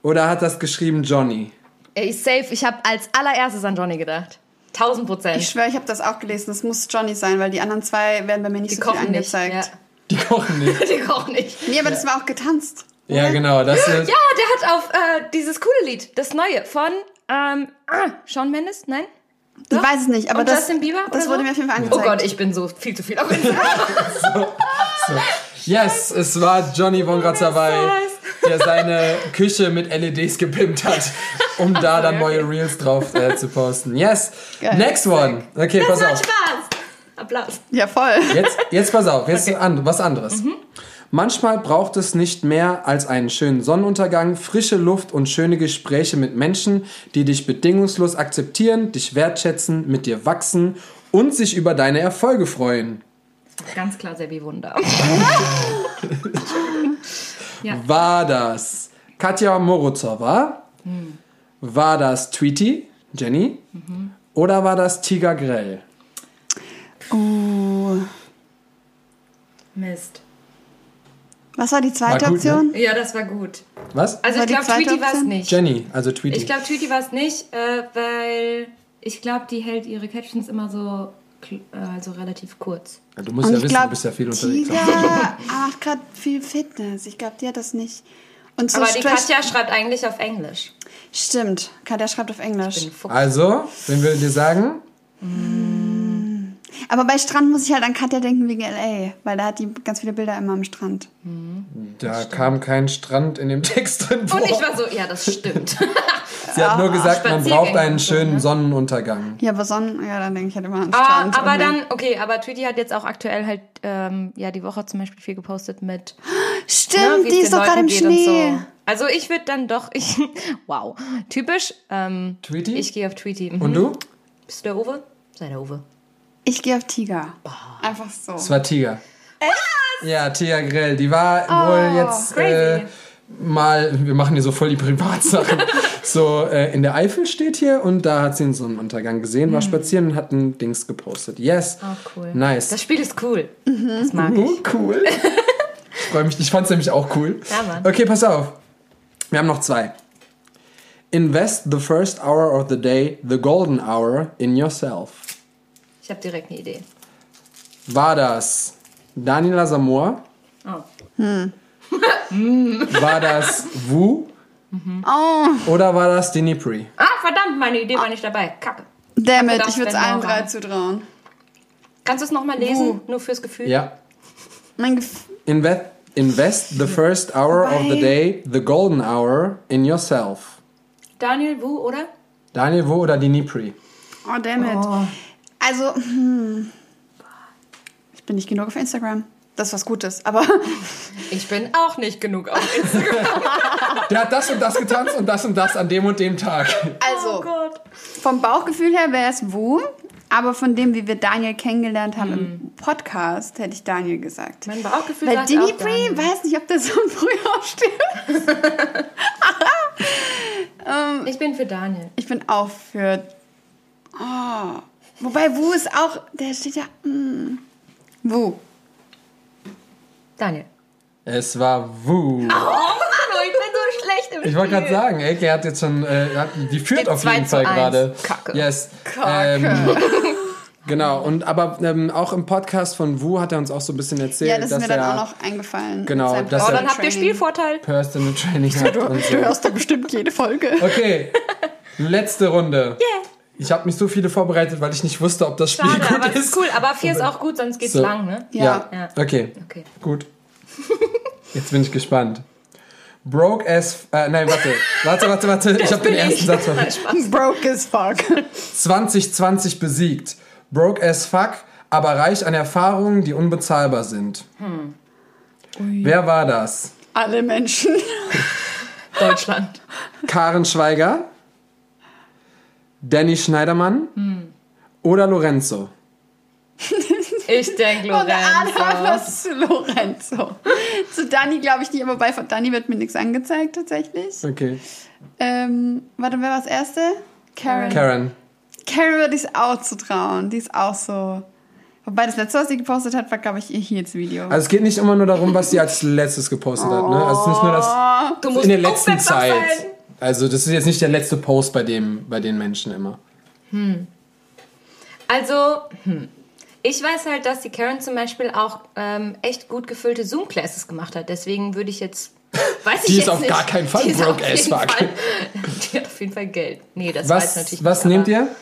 Oder hat das geschrieben Johnny? Ey, safe. Ich habe als allererstes an Johnny gedacht. 1000 Prozent. ich schwöre, ich habe das auch gelesen. Das muss Johnny sein, weil die anderen zwei werden bei mir nicht Die so viel kochen nicht. angezeigt. Die kochen nicht. Die kochen nicht. Nee, aber das war auch getanzt. ja, genau. Das ist, Ja, der hat auf äh, dieses coole Lied, das neue von ähm, ah, Shawn Mendes, nein? Ich weiß es nicht, aber Und das, Justin Bieber das oder wurde so? mir auf jeden Fall Oh angezeigt. Gott, ich bin so viel zu viel auf Instagram. yes, es war Johnny von Gratzerwey, der seine Küche mit LEDs gepimpt hat, um da dann neue Reels drauf äh, zu posten. Yes. Geil. Next one. Okay, pass Macht auf. Spaß. Applaus. Ja, voll. Jetzt, jetzt pass auf, jetzt an, was anderes. Manchmal braucht es nicht mehr als einen schönen Sonnenuntergang, frische Luft und schöne Gespräche mit Menschen, die dich bedingungslos akzeptieren, dich wertschätzen, mit dir wachsen und sich über deine Erfolge freuen. Ganz klar Sebi Wunder. War das Katja Morozowa? War das Tweety, Jenny? Oder war das Tiger Grell? Uh, Mist. Was war die zweite War gut, ne? Option? Ja, das war gut. Was? Also War ich glaube, Tweety war es nicht. Jenny, also Tweety. Ich glaube, Tweety war es nicht, äh, weil ich glaube, die hält ihre Captions immer so, äh, also relativ kurz. Ja, du musst Und ja ich wissen, glaube, du bist ja viel unterwegs. Tiger macht gerade viel Fitness. Ich glaube, die hat das nicht. Und so Aber die Katja schreibt eigentlich auf Englisch. Stimmt. Katja schreibt auf Englisch. Also, wenn wir dir sagen, Aber bei Strand muss ich halt an Katja denken wegen L.A., weil da hat die ganz viele Bilder immer am Strand. da kam kein Strand in dem Text drin vor. Und ich war so, ja, das stimmt. Sie hat nur gesagt, man braucht einen schönen ne? Sonnenuntergang. Ja, aber Sonnen, ja, dann denke ich halt immer an Ah, Strand. aber und- dann, okay, aber Tweety hat jetzt auch aktuell halt, ähm, ja, die Woche zum Beispiel viel gepostet mit, ne, Stimmt, wie die ist doch gerade im Schnee. So. Also ich würde dann doch, ich, wow, typisch, ähm, Tweety? ich gehe auf Tweety. Mhm. Und du? Bist du der Uwe? Sei der Uwe. Ich gehe auf Tiger. Einfach so. Es war Tiger. Ja, Tiger Grell. Die war wohl jetzt äh, mal, wir machen hier so voll die Privatsachen. so, äh, in der Eifel steht hier und da hat sie einen Sonnenuntergang gesehen, war spazieren und hat ein Dings gepostet. Yes. Oh, cool. Nice. Das Spiel ist cool. Das mag ich. Oh, cool. ich freue mich, ich fand es nämlich auch cool. Ja, Mann. Okay, pass auf. Wir haben noch zwei. Invest the first hour of the day, the golden hour, in yourself. Ich habe direkt eine Idee. War das Daniela Samor? Oh. War das Wu? Oh, Oder war das Dinipri? Ah, verdammt, meine Idee war nicht dabei. Kacke. damn it, ich würde es allen drei zutrauen. Kannst du es nochmal lesen? Nur fürs Gefühl? Ja. Mein Gef Invest, invest the first hour of the Wobei- day, the golden hour, in yourself. Daniel Wu, oder? Daniel Wu oder Dinipri? oh, damn it. Also, hm. ich bin nicht genug auf Instagram. Das ist was Gutes, aber Ich bin auch nicht genug auf Instagram. Der hat das und das getanzt und das und das an dem und dem Tag. also Oh Gott. vom Bauchgefühl her wäre es Wu, aber von dem, wie wir Daniel kennengelernt haben Hm. im Podcast, hätte ich Daniel gesagt. Mein Bauchgefühl Weil sagt Dini auch Pri, weiß nicht, ob der so früh aufsteht. Ich bin für Daniel. Ich bin auch für. Oh. Wobei Wu ist auch. Der steht ja. Mm. Wu. Daniel. Es war Wu. Oh Mann, ich bin so schlecht im Ich wollte gerade sagen, Elke hat jetzt schon, äh, hat, die führt Steht auf 2 jeden zu Fall 1. gerade. Kacke. Yes. Kacke. Ähm, genau, und aber ähm, auch im Podcast von Wu hat er uns auch so ein bisschen erzählt, Ja, das ist dass mir dann er auch noch eingefallen. Genau, dass Oh, er- dann habt ihr. Spielvorteil. Personal Training hat und so. Du hörst doch bestimmt jede Folge. Okay, letzte Runde. Yeah. Ich habe nicht so viele vorbereitet, weil ich nicht wusste, ob das Spiel Schade, gut aber ist. ist cool. Aber vier ist auch gut, sonst geht's So. lang, ne? Ja. Ja. Okay. Okay. Gut. Jetzt bin ich gespannt. Broke as. Äh, nein, warte. Warte, warte, warte. ich habe den ersten ich. Satz vergessen. Broke as fuck. 2020 besiegt. Broke as fuck, aber reich an Erfahrungen, die unbezahlbar sind. Wer war das? Alle Menschen. Deutschland. Karen Schweiger? Danny Schneidermann? Oder Lorenzo? Ich denke Und alle Lorenzo. was zu Lorenzo. Zu Dani glaube ich nicht, aber bei Dani wird mir nichts angezeigt tatsächlich. Okay. Ähm, warte, wer war das erste? Karen. Karen. Karen würde ich es auch zutrauen. Die ist auch so. Wobei das letzte, was sie gepostet hat, war, glaube ich, ihr hier jetzt Video. Also es geht nicht immer nur darum, was sie als letztes gepostet hat. Ne? Also es ist nicht nur das Du musst in der letzten Zeit. sein. Also das ist jetzt nicht der letzte Post bei dem, bei den Menschen immer. Also, hm. ich weiß halt, dass die Karen zum Beispiel auch ähm, echt gut gefüllte Zoom-Classes gemacht hat. Deswegen würde ich jetzt. Weiß Die ich ist jetzt auf nicht. gar keinen Fall Die ist broke auf as jeden fuck. Fall- Die hat auf jeden Fall Geld. Nee, das weiß Was, natürlich was nicht, nehmt aber- ihr?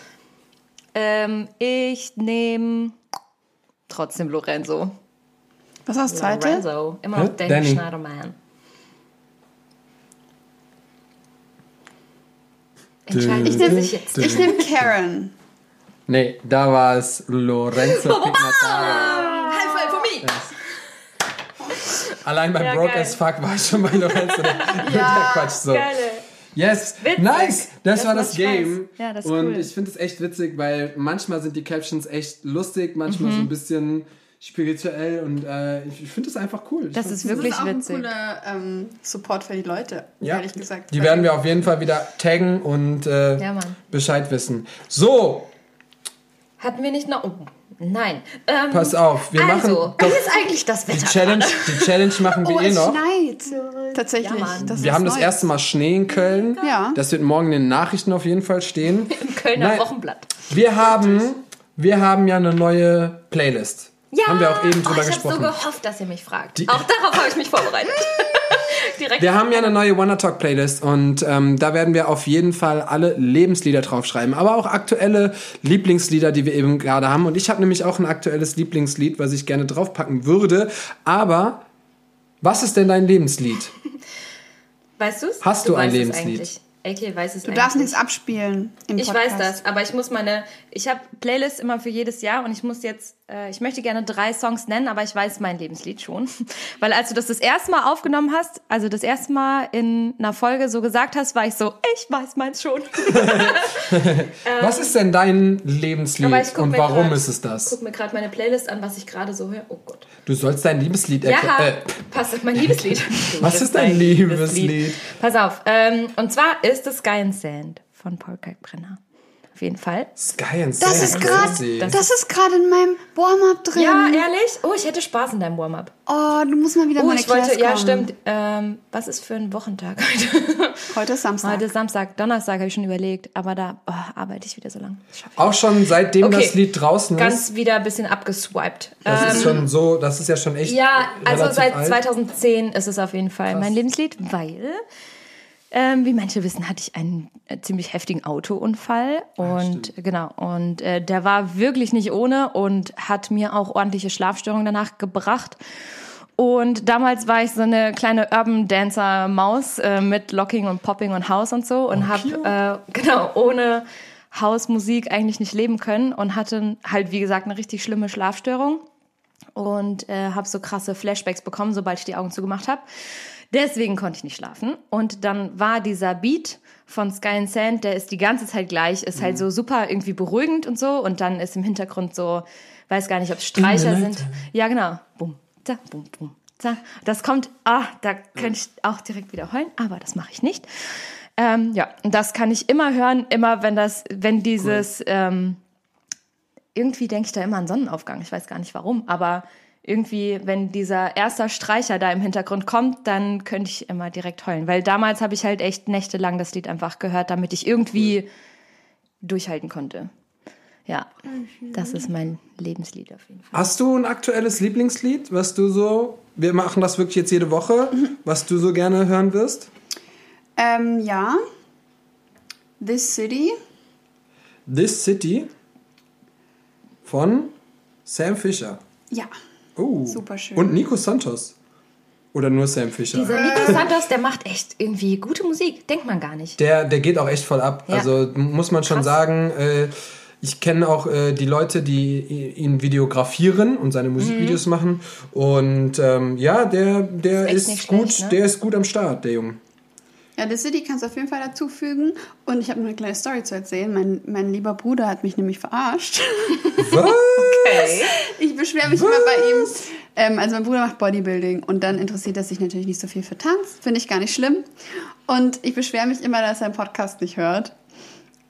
Ähm, ich nehme trotzdem Lorenzo. Was das zweite? Lorenzo. Immer noch Danny, Danny. Schneiderman. Entscheiden Ich nehme sich jetzt. ich nehm Karen. Nee, da war es Lorenzo Pignataro. High five for me! Allein beim Ja, Broke geil. as Fuck war ich schon bei Lorenzo. Der Quatsch so. Geile. Yes, Witzig. nice. Das, Das war das Game. Ja, das ist Und cool. ich finde es echt witzig, weil manchmal sind die Captions echt lustig, manchmal Mhm. so ein bisschen spirituell und äh, ich, ich finde es einfach cool. Das ist wirklich das ist auch witzig. ein cooler ähm, Support für die Leute, Ja, ehrlich gesagt. Die werden wir auf jeden Fall wieder taggen und äh, Ja. Bescheid wissen. So, Hatten wir nicht noch. Oh, Nein. Ähm, Pass auf, wir also, machen wie doch ist eigentlich das Wetter? die Challenge, die Challenge machen wir Oh, eh es noch. schneit. Tatsächlich. Ja, das Wir haben das neu. erste Mal Schnee in Köln. Ja. Das wird morgen in den Nachrichten auf jeden Fall stehen. Im Kölner Nein. Wochenblatt. Wir haben, wir haben ja eine neue Playlist. Ja, Haben wir auch eben drüber oh, ich gesprochen. habe so gehofft, dass ihr mich fragt. Die- auch darauf habe ich mich vorbereitet. Direkt. Wir haben ja eine neue Wanna Talk Playlist und ähm, da werden wir auf jeden Fall alle Lebenslieder draufschreiben, aber auch aktuelle Lieblingslieder, die wir eben gerade haben. Und ich habe nämlich auch ein aktuelles Lieblingslied, was ich gerne draufpacken würde. Aber was ist denn dein Lebenslied? Weißt du's? Hast du ein weißt es Lebenslied? eigentlich. AK weiß es Du darfst eigentlich. nichts abspielen im Ich Podcast. weiß das, aber ich muss meine, ich habe Playlists immer für jedes Jahr und ich muss jetzt, äh, ich möchte gerne drei Songs nennen, aber ich weiß mein Lebenslied schon. Weil als du das das erste Mal aufgenommen hast, also das erste Mal in einer Folge so gesagt hast, war ich so, ich weiß meins schon. was ist denn dein Lebenslied ich und warum grad- ist es das? Guck mir gerade meine Playlist an, was ich gerade so höre. Oh Gott. Du sollst dein Liebeslied Ja, erklären. Äh, passt auf mein Liebeslied. was ist dein Liebeslied? Pass auf. Ähm, und zwar ist es Sky and Sand von Paul Kalkbrenner. Auf jeden Fall. Sky and Das ist gerade, das ist gerade in meinem Warm-up drin. Ja, ehrlich? Oh, ich hätte Spaß in deinem Warm-up. Oh, du musst mal wieder Oh, meine ich wollte, ja, stimmt. Ähm, was ist für ein Wochentag heute? Heute ist Samstag. Heute ist Samstag, Donnerstag habe ich schon überlegt, aber da oh, arbeite ich wieder so lang. Das schaff ich. Auch schon seitdem Okay. das Lied draußen ist. Ganz wieder ein bisschen abgeswiped. Das ist schon so, das ist ja schon echt. Ja, also seit alt. 2010 ist es auf jeden Fall mein Lebenslied, weil, ähm, wie manche wissen, hatte ich einen äh, ziemlich heftigen Autounfall und genau und äh, der war wirklich nicht ohne und hat mir auch ordentliche Schlafstörungen danach gebracht. Und damals war ich so eine kleine Urban Dancer Maus äh, mit Locking und Popping und House und so und habe äh, genau ohne Hausmusik eigentlich nicht leben können und hatte halt wie gesagt eine richtig schlimme Schlafstörung und äh, habe so krasse Flashbacks bekommen, sobald ich die Augen zugemacht habe. Deswegen konnte ich nicht schlafen. Und dann war dieser Beat von Sky and Sand, der ist die ganze Zeit gleich, ist halt so super irgendwie beruhigend und so. Und dann ist im Hintergrund so, weiß gar nicht, ob es Streicher sind. Ja, genau. Bum, da, bum, bum, da. Das kommt, ah, da könnte ich auch direkt wieder heulen, aber das mache ich nicht. Ähm, ja, und das kann ich immer hören, immer wenn das, wenn dieses, ähm, irgendwie denke ich da immer an Sonnenaufgang. Ich weiß gar nicht warum, aber irgendwie, wenn dieser erste Streicher da im Hintergrund kommt, dann könnte ich immer direkt heulen. Weil damals habe ich halt echt nächtelang das Lied einfach gehört, damit ich irgendwie durchhalten konnte. Ja, das ist mein Lebenslied auf jeden Fall. Hast du ein aktuelles Lieblingslied, was du so, wir machen das wirklich jetzt jede Woche, was du so gerne hören wirst? Ähm, ja. This City. This City von Sam Fisher. Ja. Oh. Super schön. Und Nico Santos. Oder nur Sam Fisher. Dieser Nico Santos, der macht echt irgendwie gute Musik. Denkt man gar nicht. Der, der geht auch echt voll ab. Ja. Also muss man schon Krass. sagen, äh, ich kenne auch äh, die Leute, die ihn videografieren und seine Musikvideos machen. Und ähm, ja, der, der Ist ist, gut, schlecht, ne? der ist gut am Start, der Junge. Ja, The City kannst du auf jeden Fall dazufügen. Und ich habe noch eine kleine Story zu erzählen. Mein, mein lieber Bruder hat mich nämlich verarscht. Was? Okay. Ich beschwere mich immer bei ihm. Ähm, also mein Bruder macht Bodybuilding und dann interessiert er sich natürlich nicht so viel für Tanz. Finde ich gar nicht schlimm. Und ich beschwere mich immer, dass er einen Podcast nicht hört.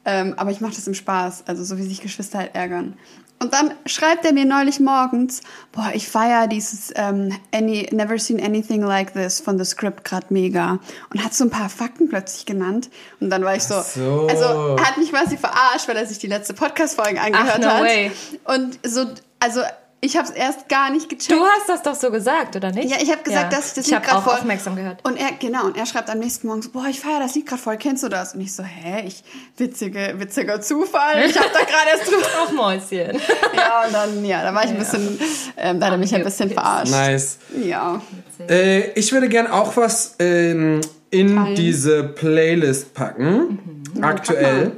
Ähm, aber ich mache das im Spaß, also so wie sich Geschwister halt ärgern. Und dann schreibt er mir neulich morgens, boah, ich feiere dieses ähm, any, Never Seen Anything Like This von The Script gerade mega. Und hat so ein paar Fakten plötzlich genannt. Und dann war ich so, Ach so. also er hat mich quasi verarscht, weil er sich die letzte Podcast-Folge angehört no hat. way. Und so, also ich habe es erst gar nicht gecheckt. Du hast das doch so gesagt, oder nicht? Ja, ich habe gesagt, dass ich das Ich Lied habe gerade auch voll... aufmerksam gehört. Und er, genau, und er schreibt am nächsten Morgen so, boah, ich feiere das Lied gerade voll, kennst du das? Und ich so, hä, ich, witzige, witziger Zufall, ich habe da gerade erst drüber... Ach, Mäuschen. Ja, und dann, ja, da war ich ein bisschen, ähm, da hat er mich ein bisschen verarscht. Nice. Ja. Äh, ich würde gern auch was ähm, in Teilen. diese Playlist packen. Aktuell.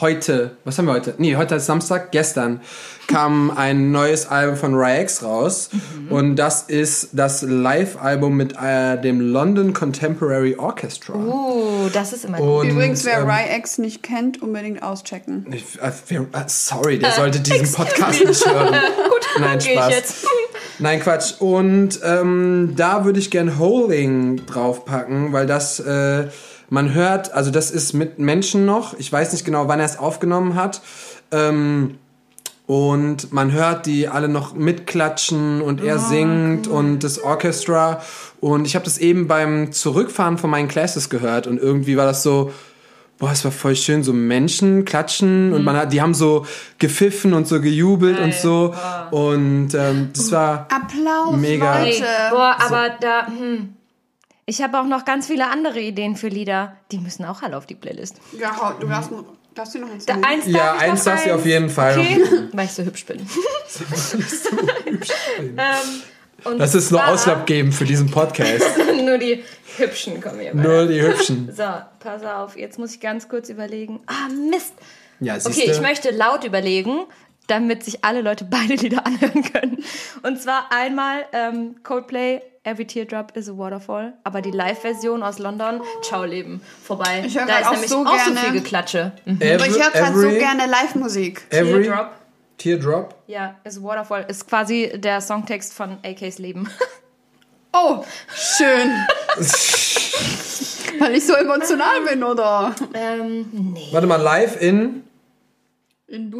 Heute, was haben wir heute? Nee, heute ist Samstag. Gestern kam ein neues Album von RyX raus. Und das ist das Live-Album mit äh, dem London Contemporary Orchestra. Uh, das ist immer gut. Und, Übrigens, wer ähm, RyX nicht kennt, unbedingt auschecken. ich, äh, wer- äh, sorry, der sollte diesen Podcast nicht hören. Gut, Nein, Spaß. jetzt. Nein, Quatsch. Und ähm, da würde ich gern Holding draufpacken, weil das, äh, man hört, also das ist mit Menschen noch. Ich weiß nicht genau, wann er es aufgenommen hat. Ähm, und man hört die alle noch mitklatschen und er singt und das Orchestra und ich habe das eben beim Zurückfahren von meinen Classes gehört und irgendwie war das so boah, es war voll schön, so Menschen klatschen und man hat, die haben so gepfiffen und so gejubelt und so und ähm, das war Applaus, Mega. Leute. Boah, aber da, hm. Ich habe auch noch ganz viele andere Ideen für Lieder. Die müssen auch alle auf die Playlist. Ja, du darfst, noch, darfst du noch eins Da, eins ja darf eins noch darf sie auf jeden Fall Okay, weil ich so hübsch bin. ähm, und das ist nur zwar- ausschlaggebend für diesen Podcast nur die Hübschen kommen hier. nur die hübschen So, pass auf, jetzt muss ich ganz kurz überlegen. Ah, Mist. ja Okay, ich möchte laut überlegen, damit sich alle Leute beide Lieder anhören können. Und zwar einmal ähm, Coldplay, Every Teardrop is a Waterfall, aber die Live-Version aus London, Ciao Leben, vorbei. Ich höre da ist auch nämlich so auch so gerne- viel Geklatsche. Mhm. Aber ich höre gerade so every- gerne Live-Musik. every Teardrop. Teardrop Ja, is a Waterfall ist quasi der Songtext von AKs Leben. Oh, schön. Weil ich so emotional bin, oder? ähm, nee. warte mal live in In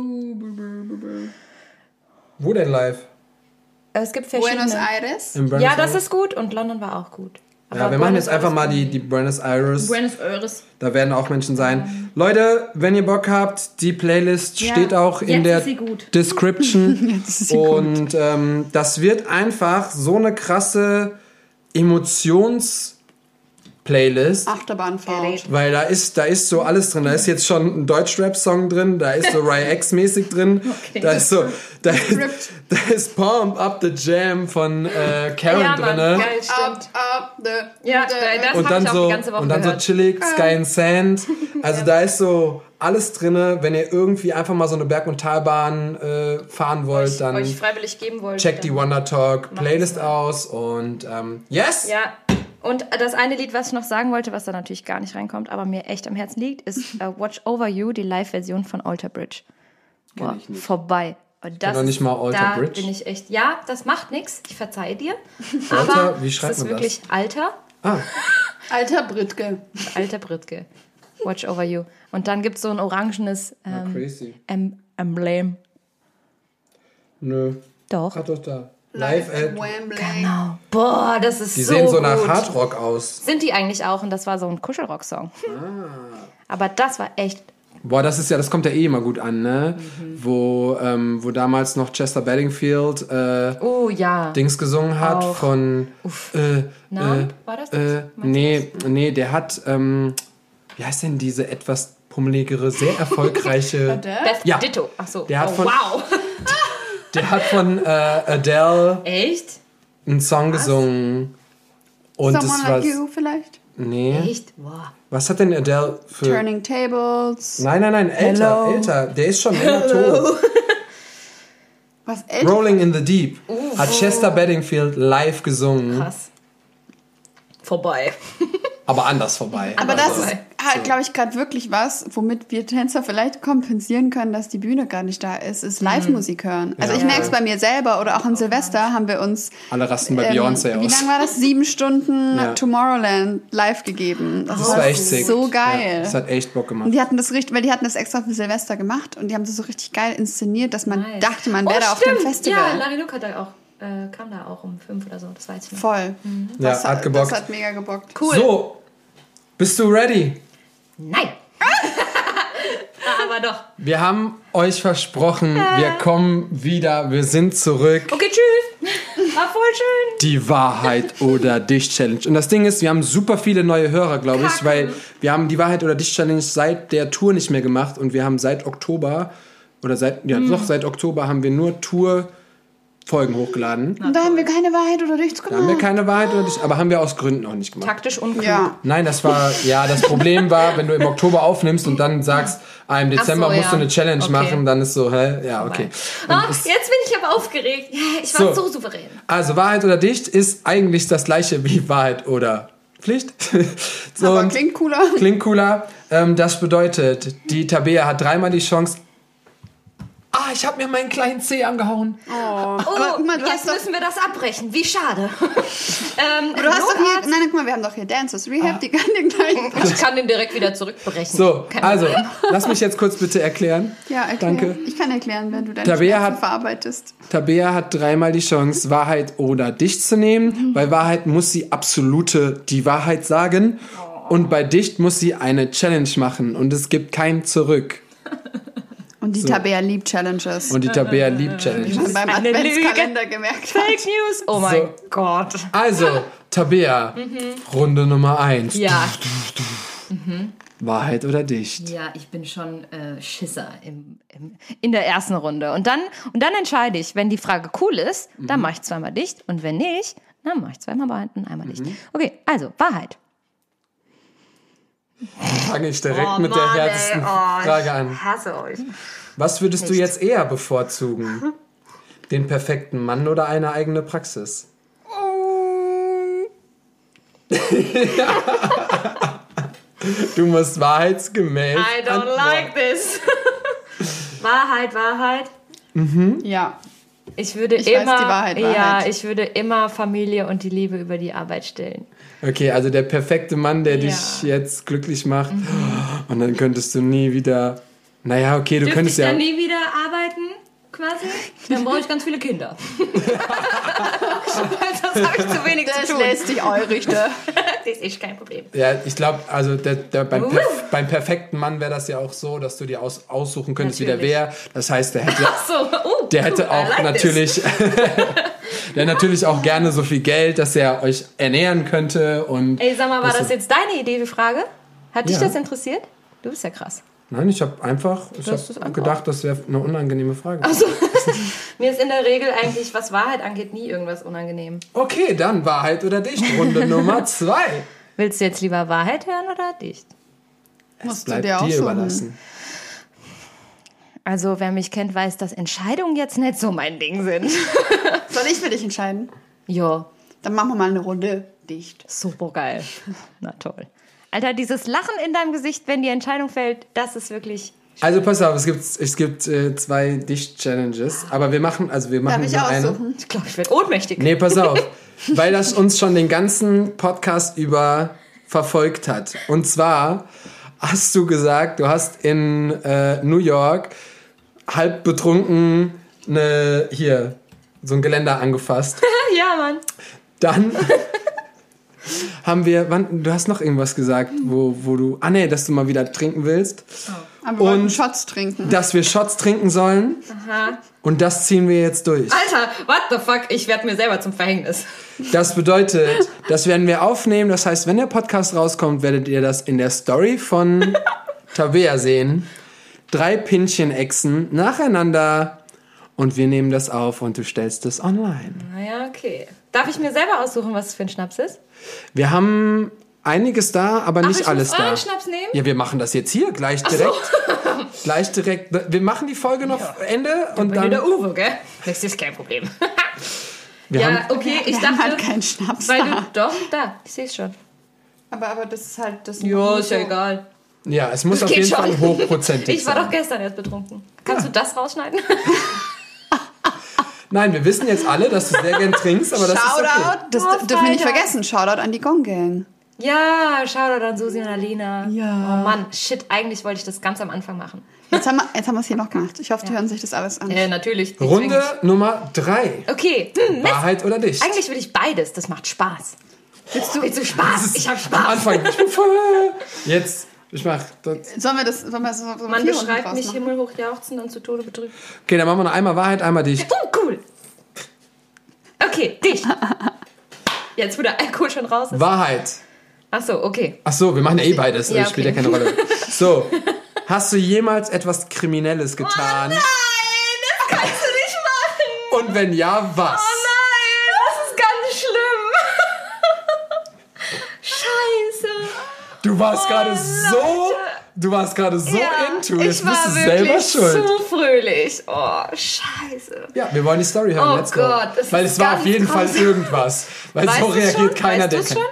wo denn live Es gibt verschiedene. Buenos Aires. in Buenos Ja, das Aires? ist gut und London war auch gut. ja Aber wir machen jetzt einfach mal die die Buenos Aires Buenos Aires. Da werden auch Menschen sein. Leute, wenn ihr Bock habt, die Playlist Ja, steht auch in jetzt der ist sie gut. Description. ist sie Und ähm, das wird einfach so eine krasse Emotions-Playlist. Achterbahnfahrt. Weil da ist, da ist so alles drin. Da ist jetzt schon ein Deutsch-Rap-Song drin, da ist so Rye X-mäßig drin. da ist so, da ist, da ist Pump Up the Jam von äh, Karen Ja, Mann, drin. geil, Up, stimmt. up, the, Ja, das und hab dann ich auch so die ganze Woche und dann so gehört. chillig Sky and Sand also da ist so alles drinne wenn ihr irgendwie einfach mal so eine Berg- und Talbahn äh, fahren wollt dann euch freiwillig geben wollte. checkt die Wonder Talk Playlist aus und ähm, yes Ja. Und das eine Lied, was ich noch sagen wollte, was da natürlich gar nicht reinkommt, aber mir echt am Herzen liegt, ist äh, Watch Over You, die Live-Version von Alter Bridge. Boah, vorbei. Und das noch nicht ist- mal Alter da Bridge. bin ich echt. Ja, das macht nichts. Ich verzeihe dir. Alter, aber wie schreibt es ist man das? wirklich Alter, ah, Alter Britke. Alter Britke. Watch Over You. Und dann gibt es so ein orangenes ähm, crazy em Emblem. nö Doch. hat doch da live at Wembley. Genau. Boah, das ist die so sehen so nach gut. Hardrock aus Sind die eigentlich auch und das war so ein Kuschelrock-Song. Ah. Aber das war echt. Boah, das ist ja, das kommt ja eh immer gut an, ne? Mhm. Wo, ähm, wo damals noch Chester Bedingfield äh, Oh ja. Dings gesungen hat Auch. von äh, Namen? äh, War das das? Äh, nee, nee, der hat, ähm, wie heißt denn diese etwas pummeligere, sehr erfolgreiche. Beth Ja. Ditto. Ach so. Der hat oh, von- wow. Der hat von äh, Adele Echt? einen Song gesungen. Und Someone das war. like you vielleicht? Nee. Echt? Boah. Was hat denn Adele für. Turning Tables. Nein, nein, nein, älter, Hello. älter. Der ist schon länger tot. Was älter? Rolling in the Deep hat Chester Bedingfield live gesungen, Krass. Vorbei. aber anders vorbei. Aber das Also, ist halt, glaube ich, gerade wirklich was, womit wir Tänzer vielleicht kompensieren können, dass die Bühne gar nicht da ist, ist Live-Musik hören. Also Ja. ich merke es bei mir selber oder auch an Silvester haben wir uns Alle rasten bei ähm, Beyoncé Wie aus. lange war das? Sieben Stunden Ja. Tomorrowland live gegeben. Das, Das war echt sick. so geil. Ja, das hat echt Bock gemacht. Und die hatten das richtig, weil die hatten das extra für Silvester gemacht und die haben das so richtig geil inszeniert, dass man Nice. dachte, man oh, wäre da auf dem stimmt. Festival. Ja, Larry Luke hat da auch, äh, kam da auch um fünf oder so, das weiß ich noch. Voll. Ja, Das, hat gebockt. Das hat mega gebockt. Cool. So, bist du ready? Nein. Aber doch. Wir haben euch versprochen, wir kommen wieder, wir sind zurück. Okay, tschüss. War voll schön. Die Wahrheit oder Dich Challenge. Und das Ding ist, wir haben super viele neue Hörer, glaube ich, weil wir haben die Wahrheit oder Dich Challenge seit der Tour nicht mehr gemacht und wir haben seit Oktober oder seit ja Hm. doch seit Oktober haben wir nur Tour Folgen hochgeladen. Und da haben wir keine Wahrheit oder nichts Da haben wir gemacht. keine Wahrheit oder Dich, aber haben wir aus Gründen auch nicht gemacht. Taktisch unklug. Ja. Nein, das war, ja, das Problem war, wenn du im Oktober aufnimmst und dann sagst, ah, im Dezember so, musst du ja. eine Challenge Okay. machen, dann ist so, hä, ja, okay. Ah, jetzt bin ich aber aufgeregt. Ich war So. so, souverän. Also Wahrheit oder Dicht ist eigentlich das gleiche wie Wahrheit oder Pflicht. so, Aber klingt cooler. klingt cooler. Ähm, das bedeutet, die Tabea hat dreimal die Chance. Ah, ich habe mir meinen kleinen Zeh angehauen. Aber guck mal, du Jetzt müssen wir das abbrechen. Wie schade. ähm, du hast doch hier, nein, guck mal, wir haben doch hier Dances Rehab, die kann den gleich. Ich kann den direkt wieder zurückbrechen. So, Kein also, lass mich jetzt kurz bitte erklären. Ja, erklär. Danke. Ich kann erklären, wenn du deine Tabea Schmerzen hat- verarbeitest. Tabea hat dreimal die Chance, Wahrheit oder dicht zu nehmen. Bei Wahrheit muss sie absolute die Wahrheit sagen. Und bei dicht muss sie eine Challenge machen. Und es gibt kein Zurück. Und die Tabea liebt Challenges. Und die Tabea liebt Challenges. beim eine Adventskalender gemerkt hat. Fake News. Oh mein Gott. Also, Tabea, Runde Nummer eins. Ja, Wahrheit oder dicht? ja, ich bin schon äh, Schisser im, im, in der ersten Runde. Und dann, und dann entscheide ich, wenn die Frage cool ist, dann mache ich zweimal dicht. Und wenn nicht, dann mache ich zweimal Wahrheit und einmal dicht. Okay, also Wahrheit. Fange ich direkt Oh mit Mann, der härtesten Oh, Frage an. Hasse euch. Was würdest du jetzt eher bevorzugen? Den perfekten Mann oder eine eigene Praxis? du musst wahrheitsgemäß. I don't antworten. like this. Wahrheit, Wahrheit. Ja. Ich würde Ich weiß immer, die Wahrheit, ja, Wahrheit. ich würde immer Familie und die Liebe über die Arbeit stellen. Okay, also der perfekte Mann, der Ja. dich jetzt glücklich macht. Und dann könntest du nie wieder. Naja, okay, du Dürfte ich könntest ja. dann nie wieder arbeiten, quasi? Dann brauche ich ganz viele Kinder. das habe ich zu wenig Das zu tun. lässt sich eurichte. Das ist kein Problem. Ja, ich glaube, also der, der, beim, perf beim perfekten Mann wäre das ja auch so, dass du dir aus, aussuchen könntest, wie der Natürlich. wäre. Das heißt, der hätte, So, oh, der hätte cool, auch like natürlich, der natürlich auch gerne so viel Geld, dass er euch ernähren könnte und. Ey, sag mal, war Das das jetzt deine Idee, die Frage? Hat dich Ja. das interessiert? Du bist ja krass. Nein, ich habe einfach, ich es einfach- gedacht, das wäre eine unangenehme Frage. Mir ist in der Regel eigentlich, was Wahrheit angeht, nie irgendwas unangenehm. Okay, dann Wahrheit oder Dicht. Runde Nummer zwei. Willst du jetzt lieber Wahrheit hören oder dicht? Musst du dir dir überlassen. Also, wer mich kennt, weiß, dass Entscheidungen jetzt nicht so mein Ding sind. Soll ich für dich entscheiden? Jo, Dann machen wir mal eine Runde dicht. super geil. Na toll. Alter, dieses Lachen in deinem Gesicht, wenn die Entscheidung fällt, das ist wirklich. Also pass auf, es gibt, es gibt äh, zwei Dicht-Challenges, aber wir machen, also wir machen Darf ich nur eine. aussuchen? Ich glaube, ich werde ohnmächtig. Nee, pass auf, weil das uns schon den ganzen Podcast über verfolgt hat. Und zwar hast du gesagt, du hast in äh, New York halb betrunken eine, hier, so ein Geländer angefasst. ja, Mann. Dann haben wir, wann, du hast noch irgendwas gesagt, wo, wo du, ah nee, dass du mal wieder trinken willst, Aber wir Und- Shots trinken. dass wir Shots trinken sollen. Und das ziehen wir jetzt durch. Alter, what the fuck? Ich werde mir selber zum Verhängnis. Das bedeutet, das werden wir aufnehmen. Das heißt, wenn der Podcast rauskommt, werdet ihr das in der Story von Tabea sehen. Drei Pinchen-Echsen nacheinander und wir nehmen das auf und du stellst es online. Naja, okay. Darf ich mir selber aussuchen, was es für ein Schnaps ist? Wir haben einiges da, aber nicht ich alles muss euren da. Schnaps nehmen? Ja, wir machen das jetzt hier gleich direkt. gleich direkt. Wir machen die Folge noch Ende und dann. der Uwe, gell? Das ist kein Problem. Wir ja, haben, okay, ich dachte, halt keinen Schnaps weil du, da. doch, da, ich sehe es schon. Aber, aber das ist halt das. Ja, ist ja egal. ja, es muss auf geht jeden Fall schon. hochprozentig Ich war sein. doch gestern erst betrunken. Kannst du das rausschneiden? Nein, wir wissen jetzt alle, dass du sehr gern trinkst, aber das ist okay. Shoutout, das Oh, dürfen wir nicht vergessen. Shoutout an die Gong Gang. ja, Shoutout an Susi und Alina. Ja. Oh Mann, shit, eigentlich wollte ich das ganz am Anfang machen. Jetzt haben wir jetzt haben wir es hier noch gemacht. Ich hoffe, die hören sich das alles an. Äh, natürlich. Runde Nummer drei. Okay, hm. Wahrheit oder Dicht? Eigentlich will ich beides. Das macht Spaß. Willst du, Willst du Spaß? Ich hab Am Spaß. Anfang. Jetzt. Ich mach. Das. sollen wir das sollen wir so, so Man beschreibt mich himmelhoch jauchzend und zu Tode betrübt. Okay, dann machen wir noch einmal Wahrheit, einmal Dicht. Oh, cool. Okay, dich. Jetzt, wo der Alkohol schon raus ist. Wahrheit. Ach so, okay. Ach so, wir machen ja eh beides. Ja, Das spielt ja okay. keine Rolle. So. Hast du jemals etwas Kriminelles getan? Nein, das kannst du nicht machen. Und wenn ja, was? Nein, das ist ganz schlimm. Scheiße. Du warst Oh, gerade so. Du warst gerade so into. Jetzt ich war bist du wirklich selber schuld. zu fröhlich. Oh, scheiße. Ja, wir wollen die Story hören. Oh Let's go. Gott, das Weil ist es war auf jeden Fall irgendwas. Weil Weißt so reagiert schon? keiner, weißt der schon?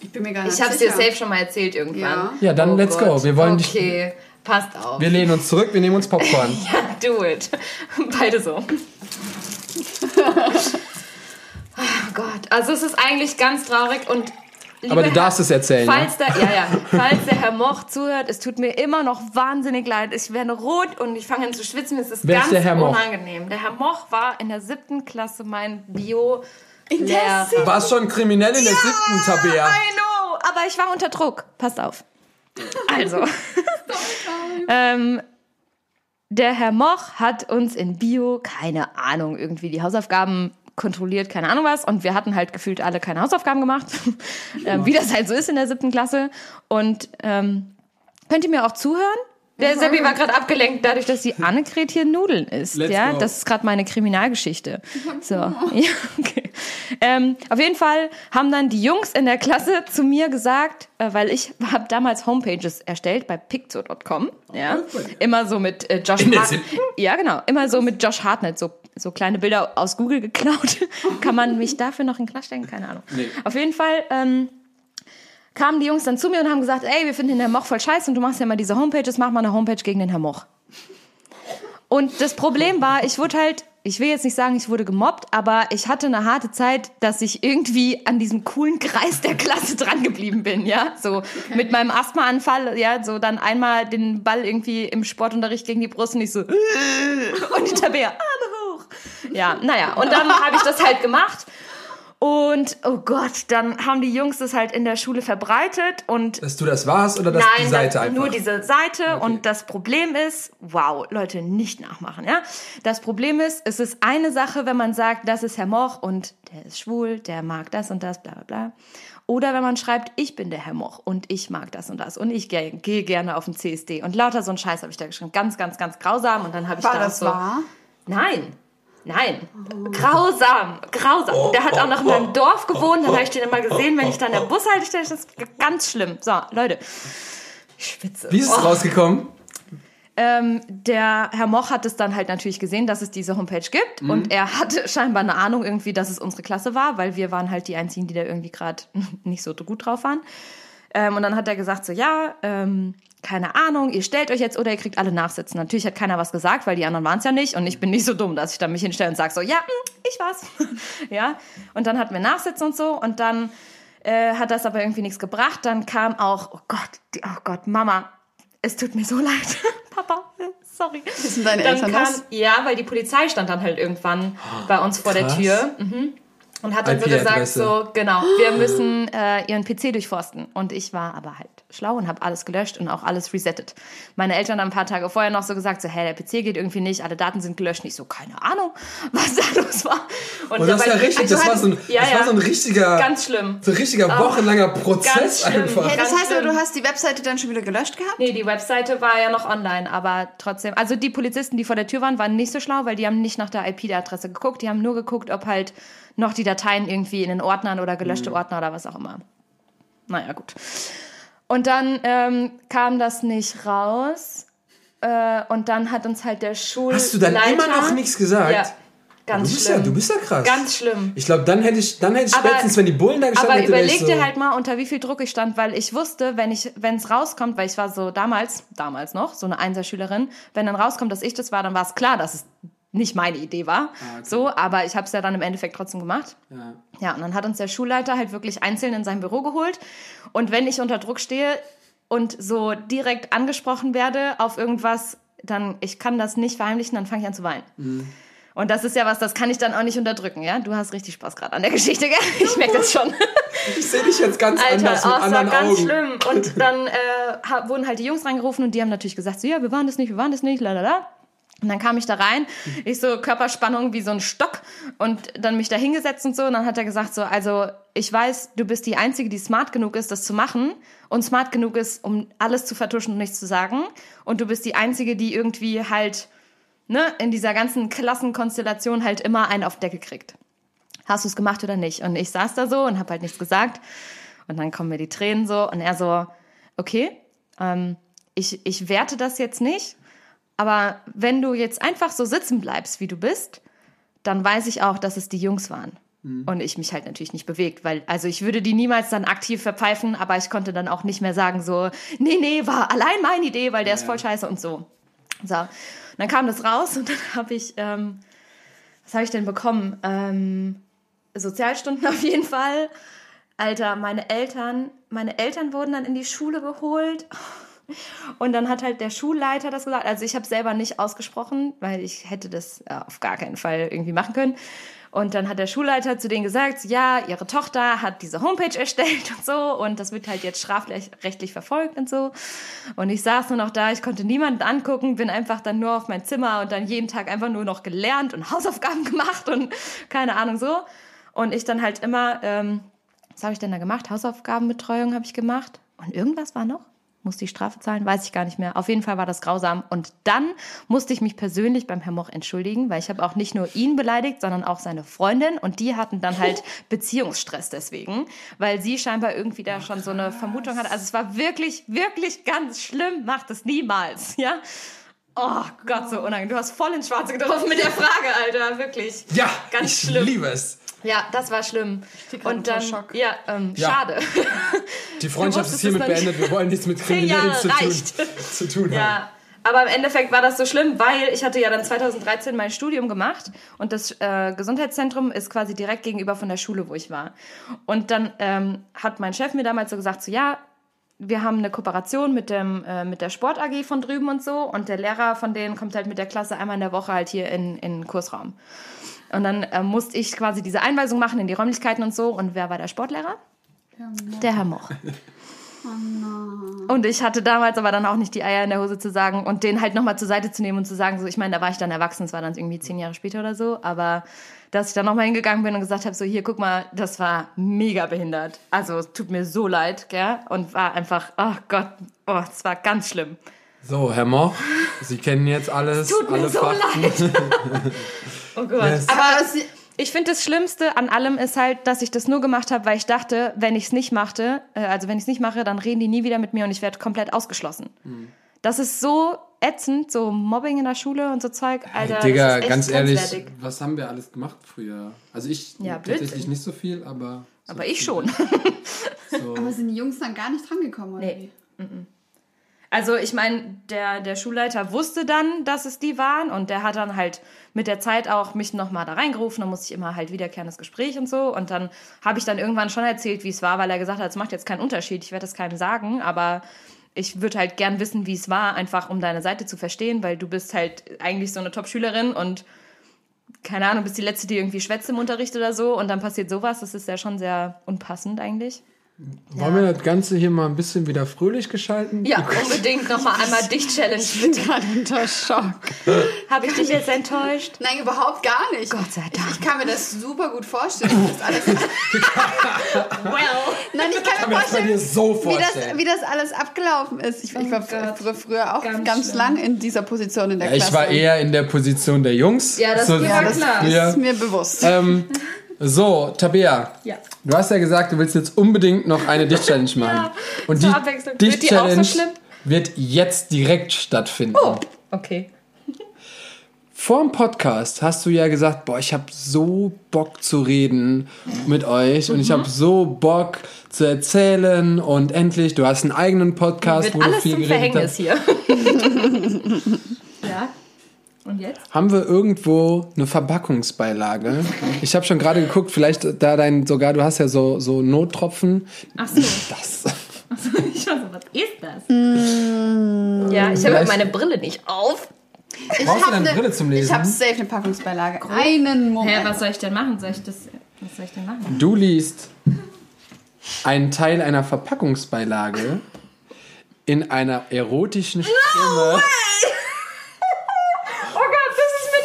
Ich bin mir gar nicht Ich hab's dir sicher. safe schon mal erzählt irgendwann. Ja. Ja, dann Oh let's go. Gott. Wir wollen dich. Okay, passt auf. Wir lehnen uns zurück, wir nehmen uns Popcorn. Ja, do it. Beide so. oh Gott, also es ist eigentlich ganz traurig und aber du darfst es erzählen. Falls, ja? Der, ja, ja, falls der Herr Moch zuhört, es tut mir immer noch wahnsinnig leid. Ich werde rot und ich fange an zu schwitzen. Es ist Wer ganz ist der Herr Moch? unangenehm. Der Herr Moch war in der siebten Klasse mein Bio. In der siebten? Warst schon kriminell in der siebten, Tabea. I know, aber ich war unter Druck. Passt auf. Also, ähm, der Herr Moch hat uns in Bio, keine Ahnung, irgendwie die Hausaufgaben kontrolliert, keine Ahnung was. Und wir hatten halt gefühlt alle keine Hausaufgaben gemacht, ähm, wie das halt so ist in der siebten Klasse. Und ähm, könnt ihr mir auch zuhören? Der Seppi war gerade abgelenkt, dadurch, dass die Annegret hier Nudeln isst. Let's ja, go. das ist gerade meine Kriminalgeschichte. So, ja, okay. Ähm, auf jeden Fall haben dann die Jungs in der Klasse zu mir gesagt, äh, weil ich habe damals Homepages erstellt bei piczo.com. Ja, immer so mit äh, Josh In der Hart- siebten? Ja, genau, immer so mit Josh Hartnett, so so kleine Bilder aus Google geklaut. Kann man mich dafür noch in Clash stecken? Keine Ahnung. Nee. Auf jeden Fall ähm, kamen die Jungs dann zu mir und haben gesagt, ey, wir finden den Herr Moch voll scheiße und du machst ja mal diese Homepages, mach mal eine Homepage gegen den Herr Moch. Und das Problem war, ich wurde halt, ich will jetzt nicht sagen, ich wurde gemobbt, aber ich hatte eine harte Zeit, dass ich irgendwie an diesem coolen Kreis der Klasse dran geblieben bin, ja, so mit meinem Asthmaanfall, ja, so dann einmal den Ball irgendwie im Sportunterricht gegen die Brust und ich so und die Tabea, hoch. Ja, naja, und dann habe ich das halt gemacht und oh Gott, dann haben die Jungs das halt in der Schule verbreitet und Dass du das warst oder dass Nein, die Seite das, einfach? nur diese Seite. Und das Problem ist, wow, Leute, nicht nachmachen, ja. Das Problem ist, es ist eine Sache, wenn man sagt, das ist Herr Moch und der ist schwul, der mag das und das, bla bla bla. Oder wenn man schreibt, ich bin der Herr Moch und ich mag das und das und ich gehe gehe gerne auf den CSD. Und lauter so ein Scheiß habe ich da geschrieben. Ganz, ganz, ganz grausam. Und dann habe ich War da das so. wahr? Nein. Nein, grausam, grausam. Der hat auch noch in meinem Dorf gewohnt, dann habe ich den immer gesehen, wenn ich da an der Bushaltestelle, das ist ganz schlimm. So, Leute, ich schwitze. Wie ist es rausgekommen? Ähm, der Herr Moch hat es dann halt natürlich gesehen, dass es diese Homepage gibt und er hatte scheinbar eine Ahnung irgendwie, dass es unsere Klasse war, weil wir waren halt die einzigen, die da irgendwie gerade nicht so gut drauf waren. Ähm, und dann hat er gesagt so, ja, ähm, keine Ahnung, ihr stellt euch jetzt oder ihr kriegt alle nachsitzen. Natürlich hat keiner was gesagt, weil die anderen waren es ja nicht und ich bin nicht so dumm, dass ich dann mich hinstelle und sage so, ja, hm, ich war's. ja, und dann hatten wir Nachsitzen und so und dann äh, hat das aber irgendwie nichts gebracht. Dann kam auch, oh Gott, die, oh Gott, Mama, es tut mir so leid. Papa, sorry. Wissen deine Eltern kam, das? Ja, weil die Polizei stand dann halt irgendwann bei uns vor der Krass. Tür. Mhm. Und hat dann so gesagt, so, genau, wir müssen äh, ihren PC durchforsten. Und ich war aber halt schlau und habe alles gelöscht und auch alles resettet. Meine Eltern haben ein paar Tage vorher noch so gesagt, so, hey, der PC geht irgendwie nicht, alle Daten sind gelöscht. Ich so, keine Ahnung, was da los war. Und das ist ja dabei- richtig, also das war halt- so ein, ja, das war so ein richtiger, ganz schlimm. so ein richtiger wochenlanger Prozess ganz schlimm. einfach. Hey, das Ganz heißt aber, du hast die Webseite dann schon wieder gelöscht gehabt? Nee, die Webseite war ja noch online, aber trotzdem. Also die Polizisten, die vor der Tür waren, waren nicht so schlau, weil die haben nicht nach der IP-Adresse geguckt. Die haben nur geguckt, ob halt noch die Dateien irgendwie in den Ordnern oder gelöschte Mhm. Ordner oder was auch immer. Naja, gut. Und dann ähm, kam das nicht raus. Äh, und dann hat uns halt der Schulleiter... Hast du dann immer noch nichts gesagt? Ja, ganz du bist schlimm. ja, du bist ja krass. Ganz schlimm. Ich glaube, dann hätte ich, dann hätte ich Aber- spätestens, wenn die Bullen da gestanden Aber hätten, wäre ich überleg so, dir halt mal, unter wie viel Druck ich stand, weil ich wusste, wenn ich, wenn es rauskommt, weil ich war so damals, damals noch, so eine Einserschülerin, wenn dann rauskommt, dass ich das war, dann war es klar, dass es nicht meine Idee war. So, aber ich habe es ja dann im Endeffekt trotzdem gemacht. Ja. Ja, und dann hat uns der Schulleiter halt wirklich einzeln in sein Büro geholt. Und wenn ich unter Druck stehe und so direkt angesprochen werde auf irgendwas, dann, ich kann das nicht verheimlichen, dann fange ich an zu weinen. Und das ist ja was, das kann ich dann auch nicht unterdrücken, ja? Du hast richtig Spaß gerade an der Geschichte, gell? Ich merke das schon. ich sehe dich jetzt ganz Alter, anders mit oh, anderen ganz Augen. schlimm. Und dann äh, wurden halt die Jungs reingerufen und die haben natürlich gesagt, so, ja, wir waren das nicht, wir waren das nicht, lalala. Und dann kam ich da rein, ich so Körperspannung wie so ein Stock und dann mich da hingesetzt und so. Und dann hat er gesagt so, also ich weiß, du bist die Einzige, die smart genug ist, das zu machen und smart genug ist, um alles zu vertuschen und nichts zu sagen. Und du bist die Einzige, die irgendwie halt ne, in dieser ganzen Klassenkonstellation halt immer einen auf Decke kriegt. Hast du es gemacht oder nicht? Und ich saß da so und habe halt nichts gesagt. Und dann kommen mir die Tränen so und er so, okay, ähm, ich, ich werte das jetzt nicht, aber wenn du jetzt einfach so sitzen bleibst, wie du bist, dann weiß ich auch, dass es die Jungs waren. Und ich mich halt natürlich nicht bewegt, weil, also ich würde die niemals dann aktiv verpfeifen, aber ich konnte dann auch nicht mehr sagen so, nee, nee, war allein meine Idee, weil der ist voll scheiße und so. So, und dann kam das raus und dann habe ich, ähm, was habe ich denn bekommen? Ähm, Sozialstunden auf jeden Fall. Alter, meine Eltern, meine Eltern wurden dann in die Schule geholt. Und dann hat halt der Schulleiter das gesagt. Also ich habe selber nicht ausgesprochen, weil ich hätte das äh, auf gar keinen Fall irgendwie machen können. Und dann hat der Schulleiter zu denen gesagt, ja, ihre Tochter hat diese Homepage erstellt und so und das wird halt jetzt strafrechtlich verfolgt und so. Und ich saß nur noch da, ich konnte niemanden angucken, bin einfach dann nur auf mein Zimmer und dann jeden Tag einfach nur noch gelernt und Hausaufgaben gemacht und keine Ahnung so. Und ich dann halt immer, ähm, was habe ich denn da gemacht? Hausaufgabenbetreuung habe ich gemacht. Und irgendwas war noch? Muss die Strafe zahlen? Weiß ich gar nicht mehr. Auf jeden Fall war das grausam. Und dann musste ich mich persönlich beim Herrn Moch entschuldigen, weil ich habe auch nicht nur ihn beleidigt, sondern auch seine Freundin. Und die hatten dann halt Beziehungsstress deswegen, weil sie scheinbar irgendwie da schon so eine Vermutung hat. Also es war wirklich, wirklich ganz schlimm. Macht es niemals, ja? Oh Gott, so unangenehm. Du hast voll ins Schwarze getroffen mit der Frage, Alter. Wirklich. Ja, ganz ich schlimm. liebe es. Ja, das war schlimm. Und dann, Schock. ja, ähm, ja, schade. Die Freundschaft ist hiermit beendet. Wir wollen nichts mit Kriminellen zu tun, zu tun ja. haben. Aber im Endeffekt war das so schlimm, weil ich hatte ja dann 2013 mein Studium gemacht und das äh, Gesundheitszentrum ist quasi direkt gegenüber von der Schule, wo ich war. Und dann ähm, hat mein Chef mir damals so gesagt, so ja, wir haben eine Kooperation mit, dem, äh, mit der Sport AG von drüben und so und der Lehrer von denen kommt halt mit der Klasse einmal in der Woche halt hier in, in den Kursraum. Und dann äh, musste ich quasi diese Einweisung machen in die Räumlichkeiten und so. Und wer war der Sportlehrer? Der Herr Moch. Oh. Und ich hatte damals aber dann auch nicht die Eier in der Hose zu sagen und den halt nochmal zur Seite zu nehmen und zu sagen, so, ich meine, da war ich dann erwachsen, es war dann irgendwie zehn Jahre später oder so, aber dass ich dann nochmal hingegangen bin und gesagt habe, so, hier, guck mal, das war mega behindert. Also, es tut mir so leid, gell? Und war einfach, oh Gott, oh, es war ganz schlimm. So, Herr Moch, Sie kennen jetzt alles, tut alle mir so Fakten. leid. Oh Gott. Yes. Aber ich finde, das Schlimmste an allem ist halt, dass ich das nur gemacht habe, weil ich dachte, wenn ich es nicht machte, äh, also wenn ich es nicht mache, dann reden die nie wieder mit mir und ich werde komplett ausgeschlossen. Mhm. Das ist so ätzend, so Mobbing in der Schule und so Zeug. Alter, hey, Digga, ganz ehrlich, was haben wir alles gemacht früher? Also ich ja, tatsächlich nicht so viel, aber. So aber ich schon. so. Aber sind die Jungs dann gar nicht drangekommen, oder nee. wie? Also ich meine, der, der Schulleiter wusste dann, dass es die waren und der hat dann halt mit der Zeit auch mich nochmal da reingerufen. Dann musste ich immer halt wiederkehrendes Gespräch und so. Und dann habe ich dann irgendwann schon erzählt, wie es war, weil er gesagt hat, es macht jetzt keinen Unterschied, ich werde das keinem sagen, aber ich würde halt gern wissen, wie es war, einfach um deine Seite zu verstehen, weil du bist halt eigentlich so eine Top-Schülerin und keine Ahnung, bist die Letzte, die irgendwie schwätzt im Unterricht oder so und dann passiert sowas. Das ist ja schon sehr unpassend eigentlich. Wollen ja. wir das Ganze hier mal ein bisschen wieder fröhlich gestalten? Ja, unbedingt nochmal einmal dich challenge. Ich bin gerade unter Schock. Habe ich dich jetzt enttäuscht? Nein, überhaupt gar nicht. Gott sei Dank. Ich, ich kann mir das super gut vorstellen. Das alles well. Nein, ich kann, kann mir vorstellen, so vorstellen. Wie, das, wie das alles abgelaufen ist. Ich, ich war oh früher auch ganz, ganz lang in dieser Position in der Klasse. Ich war eher in der Position der Jungs. Ja, das, so, ja, das, das ist mir bewusst. Ähm, so, Tabea. Ja. Du hast ja gesagt, du willst jetzt unbedingt noch eine Dich-Challenge machen. ja, Und die Dich-Challenge so wird jetzt direkt stattfinden. Oh, okay. Vor dem Podcast hast du ja gesagt, boah, ich habe so Bock zu reden mit euch und ich habe so Bock zu erzählen und endlich, du hast einen eigenen Podcast, wird wo alles du viel geredet Verhängnis hast. hier. ja. Und jetzt? Haben wir irgendwo eine Verpackungsbeilage? Ich habe schon gerade geguckt, vielleicht da dein, sogar, du hast ja so, so Nottropfen. Ach so. Das. Ach so, ich weiß, was ist das? Mm. Ja, ich habe meine Brille nicht auf. Ich Brauchst du deine ne, Brille zum Lesen? Ich habe safe eine Packungsbeilage. Cool. Einen Moment. Hä, was soll ich denn machen? Soll ich das, was soll ich denn machen? Du liest einen Teil einer Verpackungsbeilage in einer erotischen Stimme. No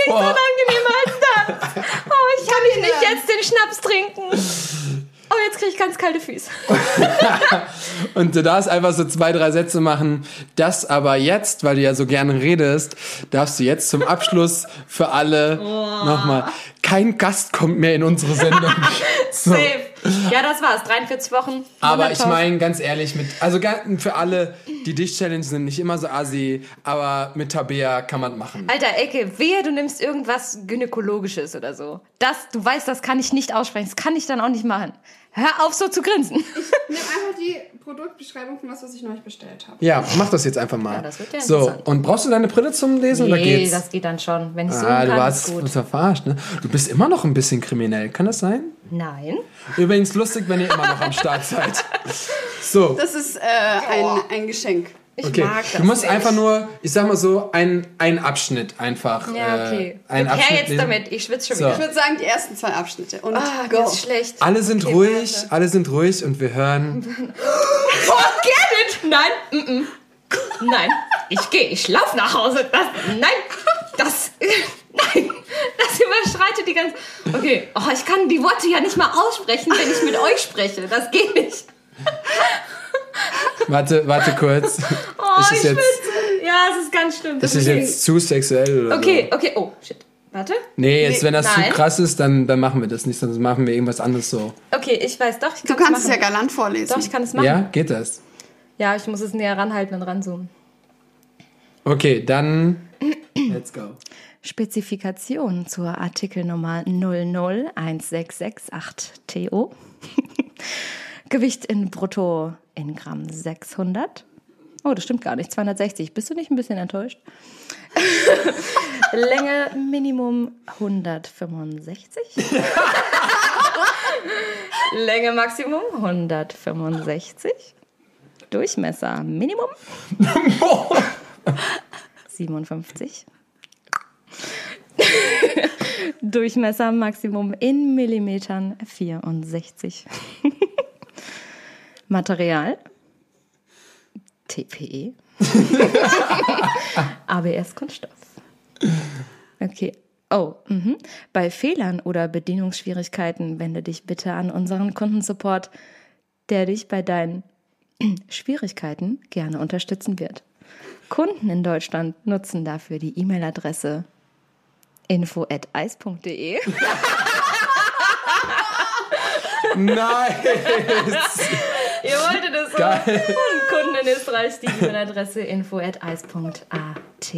nichts unangenehmer als das. Oh, ich kann hier nicht jetzt den Schnaps trinken. Oh, jetzt kriege ich ganz kalte Füße. und du darfst einfach so zwei, drei Sätze machen. Das aber jetzt, weil du ja so gerne redest, darfst du jetzt zum Abschluss für alle oh. nochmal. Kein Gast kommt mehr in unsere Sendung. So. Safe. Ja, das war's. 43 Wochen. Aber ich meine, ganz ehrlich, mit, also für alle, die Dich-Challenge sind nicht immer so assi, aber mit Tabea kann man machen. Alter, Ecke, wehe, du nimmst irgendwas Gynäkologisches oder so. Das, du weißt, das kann ich nicht aussprechen. Das kann ich dann auch nicht machen. Hör auf, so zu grinsen. Ich nehme einfach die Produktbeschreibung von was, was ich neulich bestellt habe. Ja, mach das jetzt einfach mal. Ja, das wird ja so, und brauchst du deine Brille zum Lesen nee, oder geht's? das geht dann schon. Wenn ich so ah, kann, du warst, ist gut. Du warst verarscht, ne? Du bist immer noch ein bisschen kriminell, kann das sein? Nein. Übrigens lustig, wenn ihr immer noch am Start seid. So. Das ist äh, ein, ein Geschenk. Ich Okay, mag das du musst nicht. einfach nur, ich sag mal so, ein, ein Abschnitt einfach. Ja, okay. Äh, ein Her Abschnitt jetzt lesen. damit. Ich schwitze schon So. wieder. Ich würde sagen, die ersten zwei Abschnitte. Und Ah, go. ist schlecht. Alle sind Okay, ruhig, warte. alle sind ruhig und wir hören. Forget it! Nein, mm -mm. nein. Ich gehe, ich laufe nach Hause. Das, nein, das, nein, das überschreitet die ganze. Okay, oh, ich kann die Worte ja nicht mal aussprechen, wenn ich mit euch spreche. Das geht nicht. Warte, warte kurz. Oh, ist ich jetzt, schwitze. Ja, es ist ganz schlimm. ist es okay. jetzt zu sexuell oder Okay, so? okay, oh, shit. Warte. Nee, jetzt, wenn das Nein. zu krass ist, dann, dann machen wir das nicht, sonst machen wir irgendwas anderes so. Okay, ich weiß doch, ich Du kann kannst es ja galant vorlesen. Doch, ich kann es machen. Ja, geht das? Ja, ich muss es näher ranhalten und ranzoomen. Okay, dann let's go. Spezifikation zur Artikelnummer 0016668TO. Gewicht in Brutto in Gramm 600. Oh, das stimmt gar nicht. 260. Bist du nicht ein bisschen enttäuscht? Länge Minimum 165. Länge Maximum 165. Durchmesser Minimum 57. Durchmesser Maximum in Millimetern 64. Material TPE. ABS Kunststoff. Okay. Oh, mhm. bei Fehlern oder Bedienungsschwierigkeiten wende dich bitte an unseren Kundensupport, der dich bei deinen Schwierigkeiten gerne unterstützen wird. Kunden in Deutschland nutzen dafür die E-Mail-Adresse info@eis.de. Nice! Ihr wolltet es so. Geil. Und Kunden in Österreich die E-Mail-Adresse info@eis.at.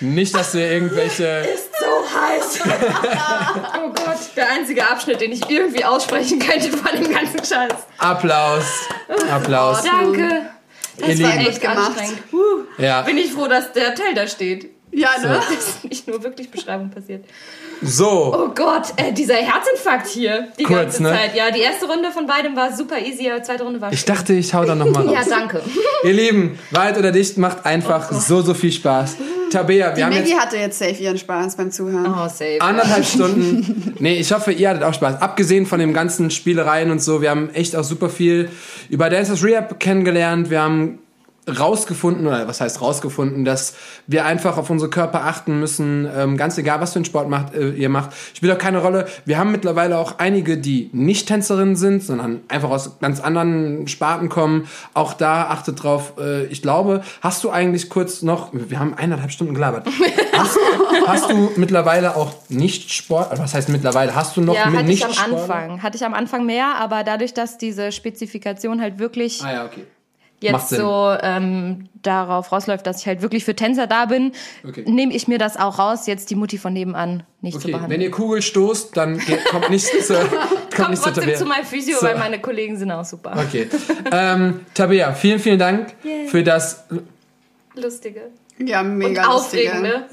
Nicht, dass wir irgendwelche. So heiß. oh Gott, der einzige Abschnitt, den ich irgendwie aussprechen könnte von dem ganzen Scheiß. Applaus. Applaus. Danke. Ihr war Lieben. Echt gemacht. Huh. Ja. Bin ich froh, dass der Teil da steht. Ja, ne? Dass nicht nur wirklich Beschreibung passiert. So. Oh Gott, äh, dieser Herzinfarkt hier. Die Kurz, ganze ne? Zeit. Ja, die erste Runde von beidem war super easy, aber die zweite Runde war Ich dachte, ich hau da nochmal Ja, raus. danke. Ihr Lieben, Wahrheit oder Dicht macht einfach so, so viel Spaß. Tabea, wir Die haben Maggie jetzt hatte jetzt safe ihren Spaß beim Zuhören. Oh, safe. anderthalb Stunden. Nee, ich hoffe, ihr hattet auch Spaß. Abgesehen von den ganzen Spielereien und so, wir haben echt auch super viel über Dancers Rehab kennengelernt. Wir haben rausgefunden, oder was heißt rausgefunden, dass wir einfach auf unsere Körper achten müssen, ähm, ganz egal, was für einen Sport macht, äh, ihr macht, spielt auch keine Rolle. Wir haben mittlerweile auch einige, die nicht Tänzerinnen sind, sondern einfach aus ganz anderen Sparten kommen. Auch da achtet drauf. Äh, ich glaube, hast du eigentlich kurz noch, wir haben eineinhalb Stunden gelabert. Hast, hast du mittlerweile auch nicht Sport, was heißt mittlerweile, hast du noch Ja, mit hatte ich nicht am Sport? Anfang. Hatte ich am Anfang mehr, aber dadurch, dass diese Spezifikation halt wirklich Ah ja, okay. Jetzt so ähm, darauf rausläuft, dass ich halt wirklich für Tänzer da bin, Okay. nehme ich mir das auch raus, jetzt die Mutti von nebenan nicht zu Okay, behandeln. wenn ihr Kugel stoßt, dann geht, kommt nicht zu, kommt Kommt nicht zu trotzdem Tabea. zu meinem Physio, So. weil meine Kollegen sind auch super. Okay. ähm, Tabea, vielen, vielen Dank für das, Lustige. Ja, Und mega lustige. aufregende.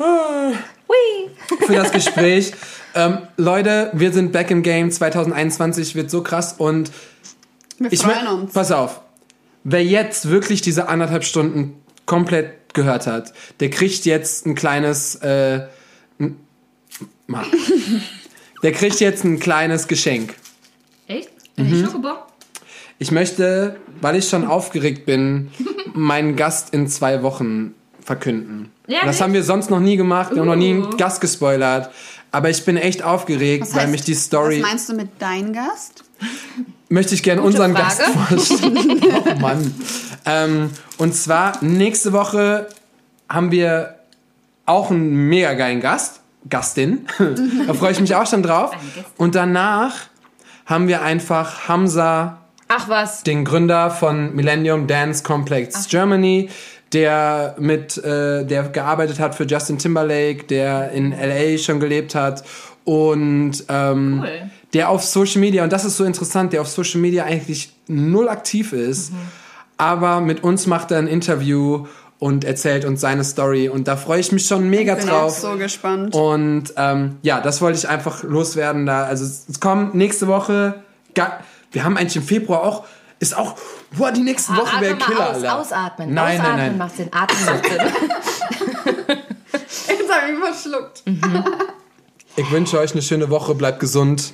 Hui. für das Gespräch. ähm, Leute, wir sind back im Game. 2021 wird so krass und Wir ich freuen mein- uns. Pass auf. Wer jetzt wirklich diese anderthalb Stunden komplett gehört hat, der kriegt jetzt ein kleines, äh, n- Ma. der kriegt jetzt ein kleines Geschenk. Echt? Mhm. Mhm. Schokobon? Ich möchte, weil ich schon aufgeregt bin, meinen Gast in zwei Wochen verkünden. Ja, das nicht? haben wir sonst noch nie gemacht. Wir haben noch nie einen Uh. Gast gespoilert. Aber ich bin echt aufgeregt, Was weil heißt- mich die Story. Was meinst du mit dein Gast? möchte ich gerne unseren Gast vorstellen. oh Mann. Ähm, und zwar nächste Woche haben wir auch einen mega geilen Gast, Gastin. da freue ich mich auch schon drauf. Und danach haben wir einfach Hamza, Ach was. den Gründer von Millennium Dance Complex Ach. Germany, der mit, äh, der gearbeitet hat für Justin Timberlake, der in LA schon gelebt hat und ähm, cool. Der auf Social Media, und das ist so interessant, der auf Social Media eigentlich null aktiv ist, mhm. aber mit uns macht er ein Interview und erzählt uns seine Story und da freue ich mich schon mega ich bin drauf. Auch so gespannt. Und ähm, ja, das wollte ich einfach loswerden da. Also es kommt nächste Woche. Wir haben eigentlich im Februar auch ist auch, boah, die nächste ah, Woche wäre Killer. Aus, ausatmen. Nein, ausatmen nein, nein. macht Sinn. Atmen macht Sinn. Jetzt habe ich verschluckt. Mhm. Ich wünsche euch eine schöne Woche, bleibt gesund.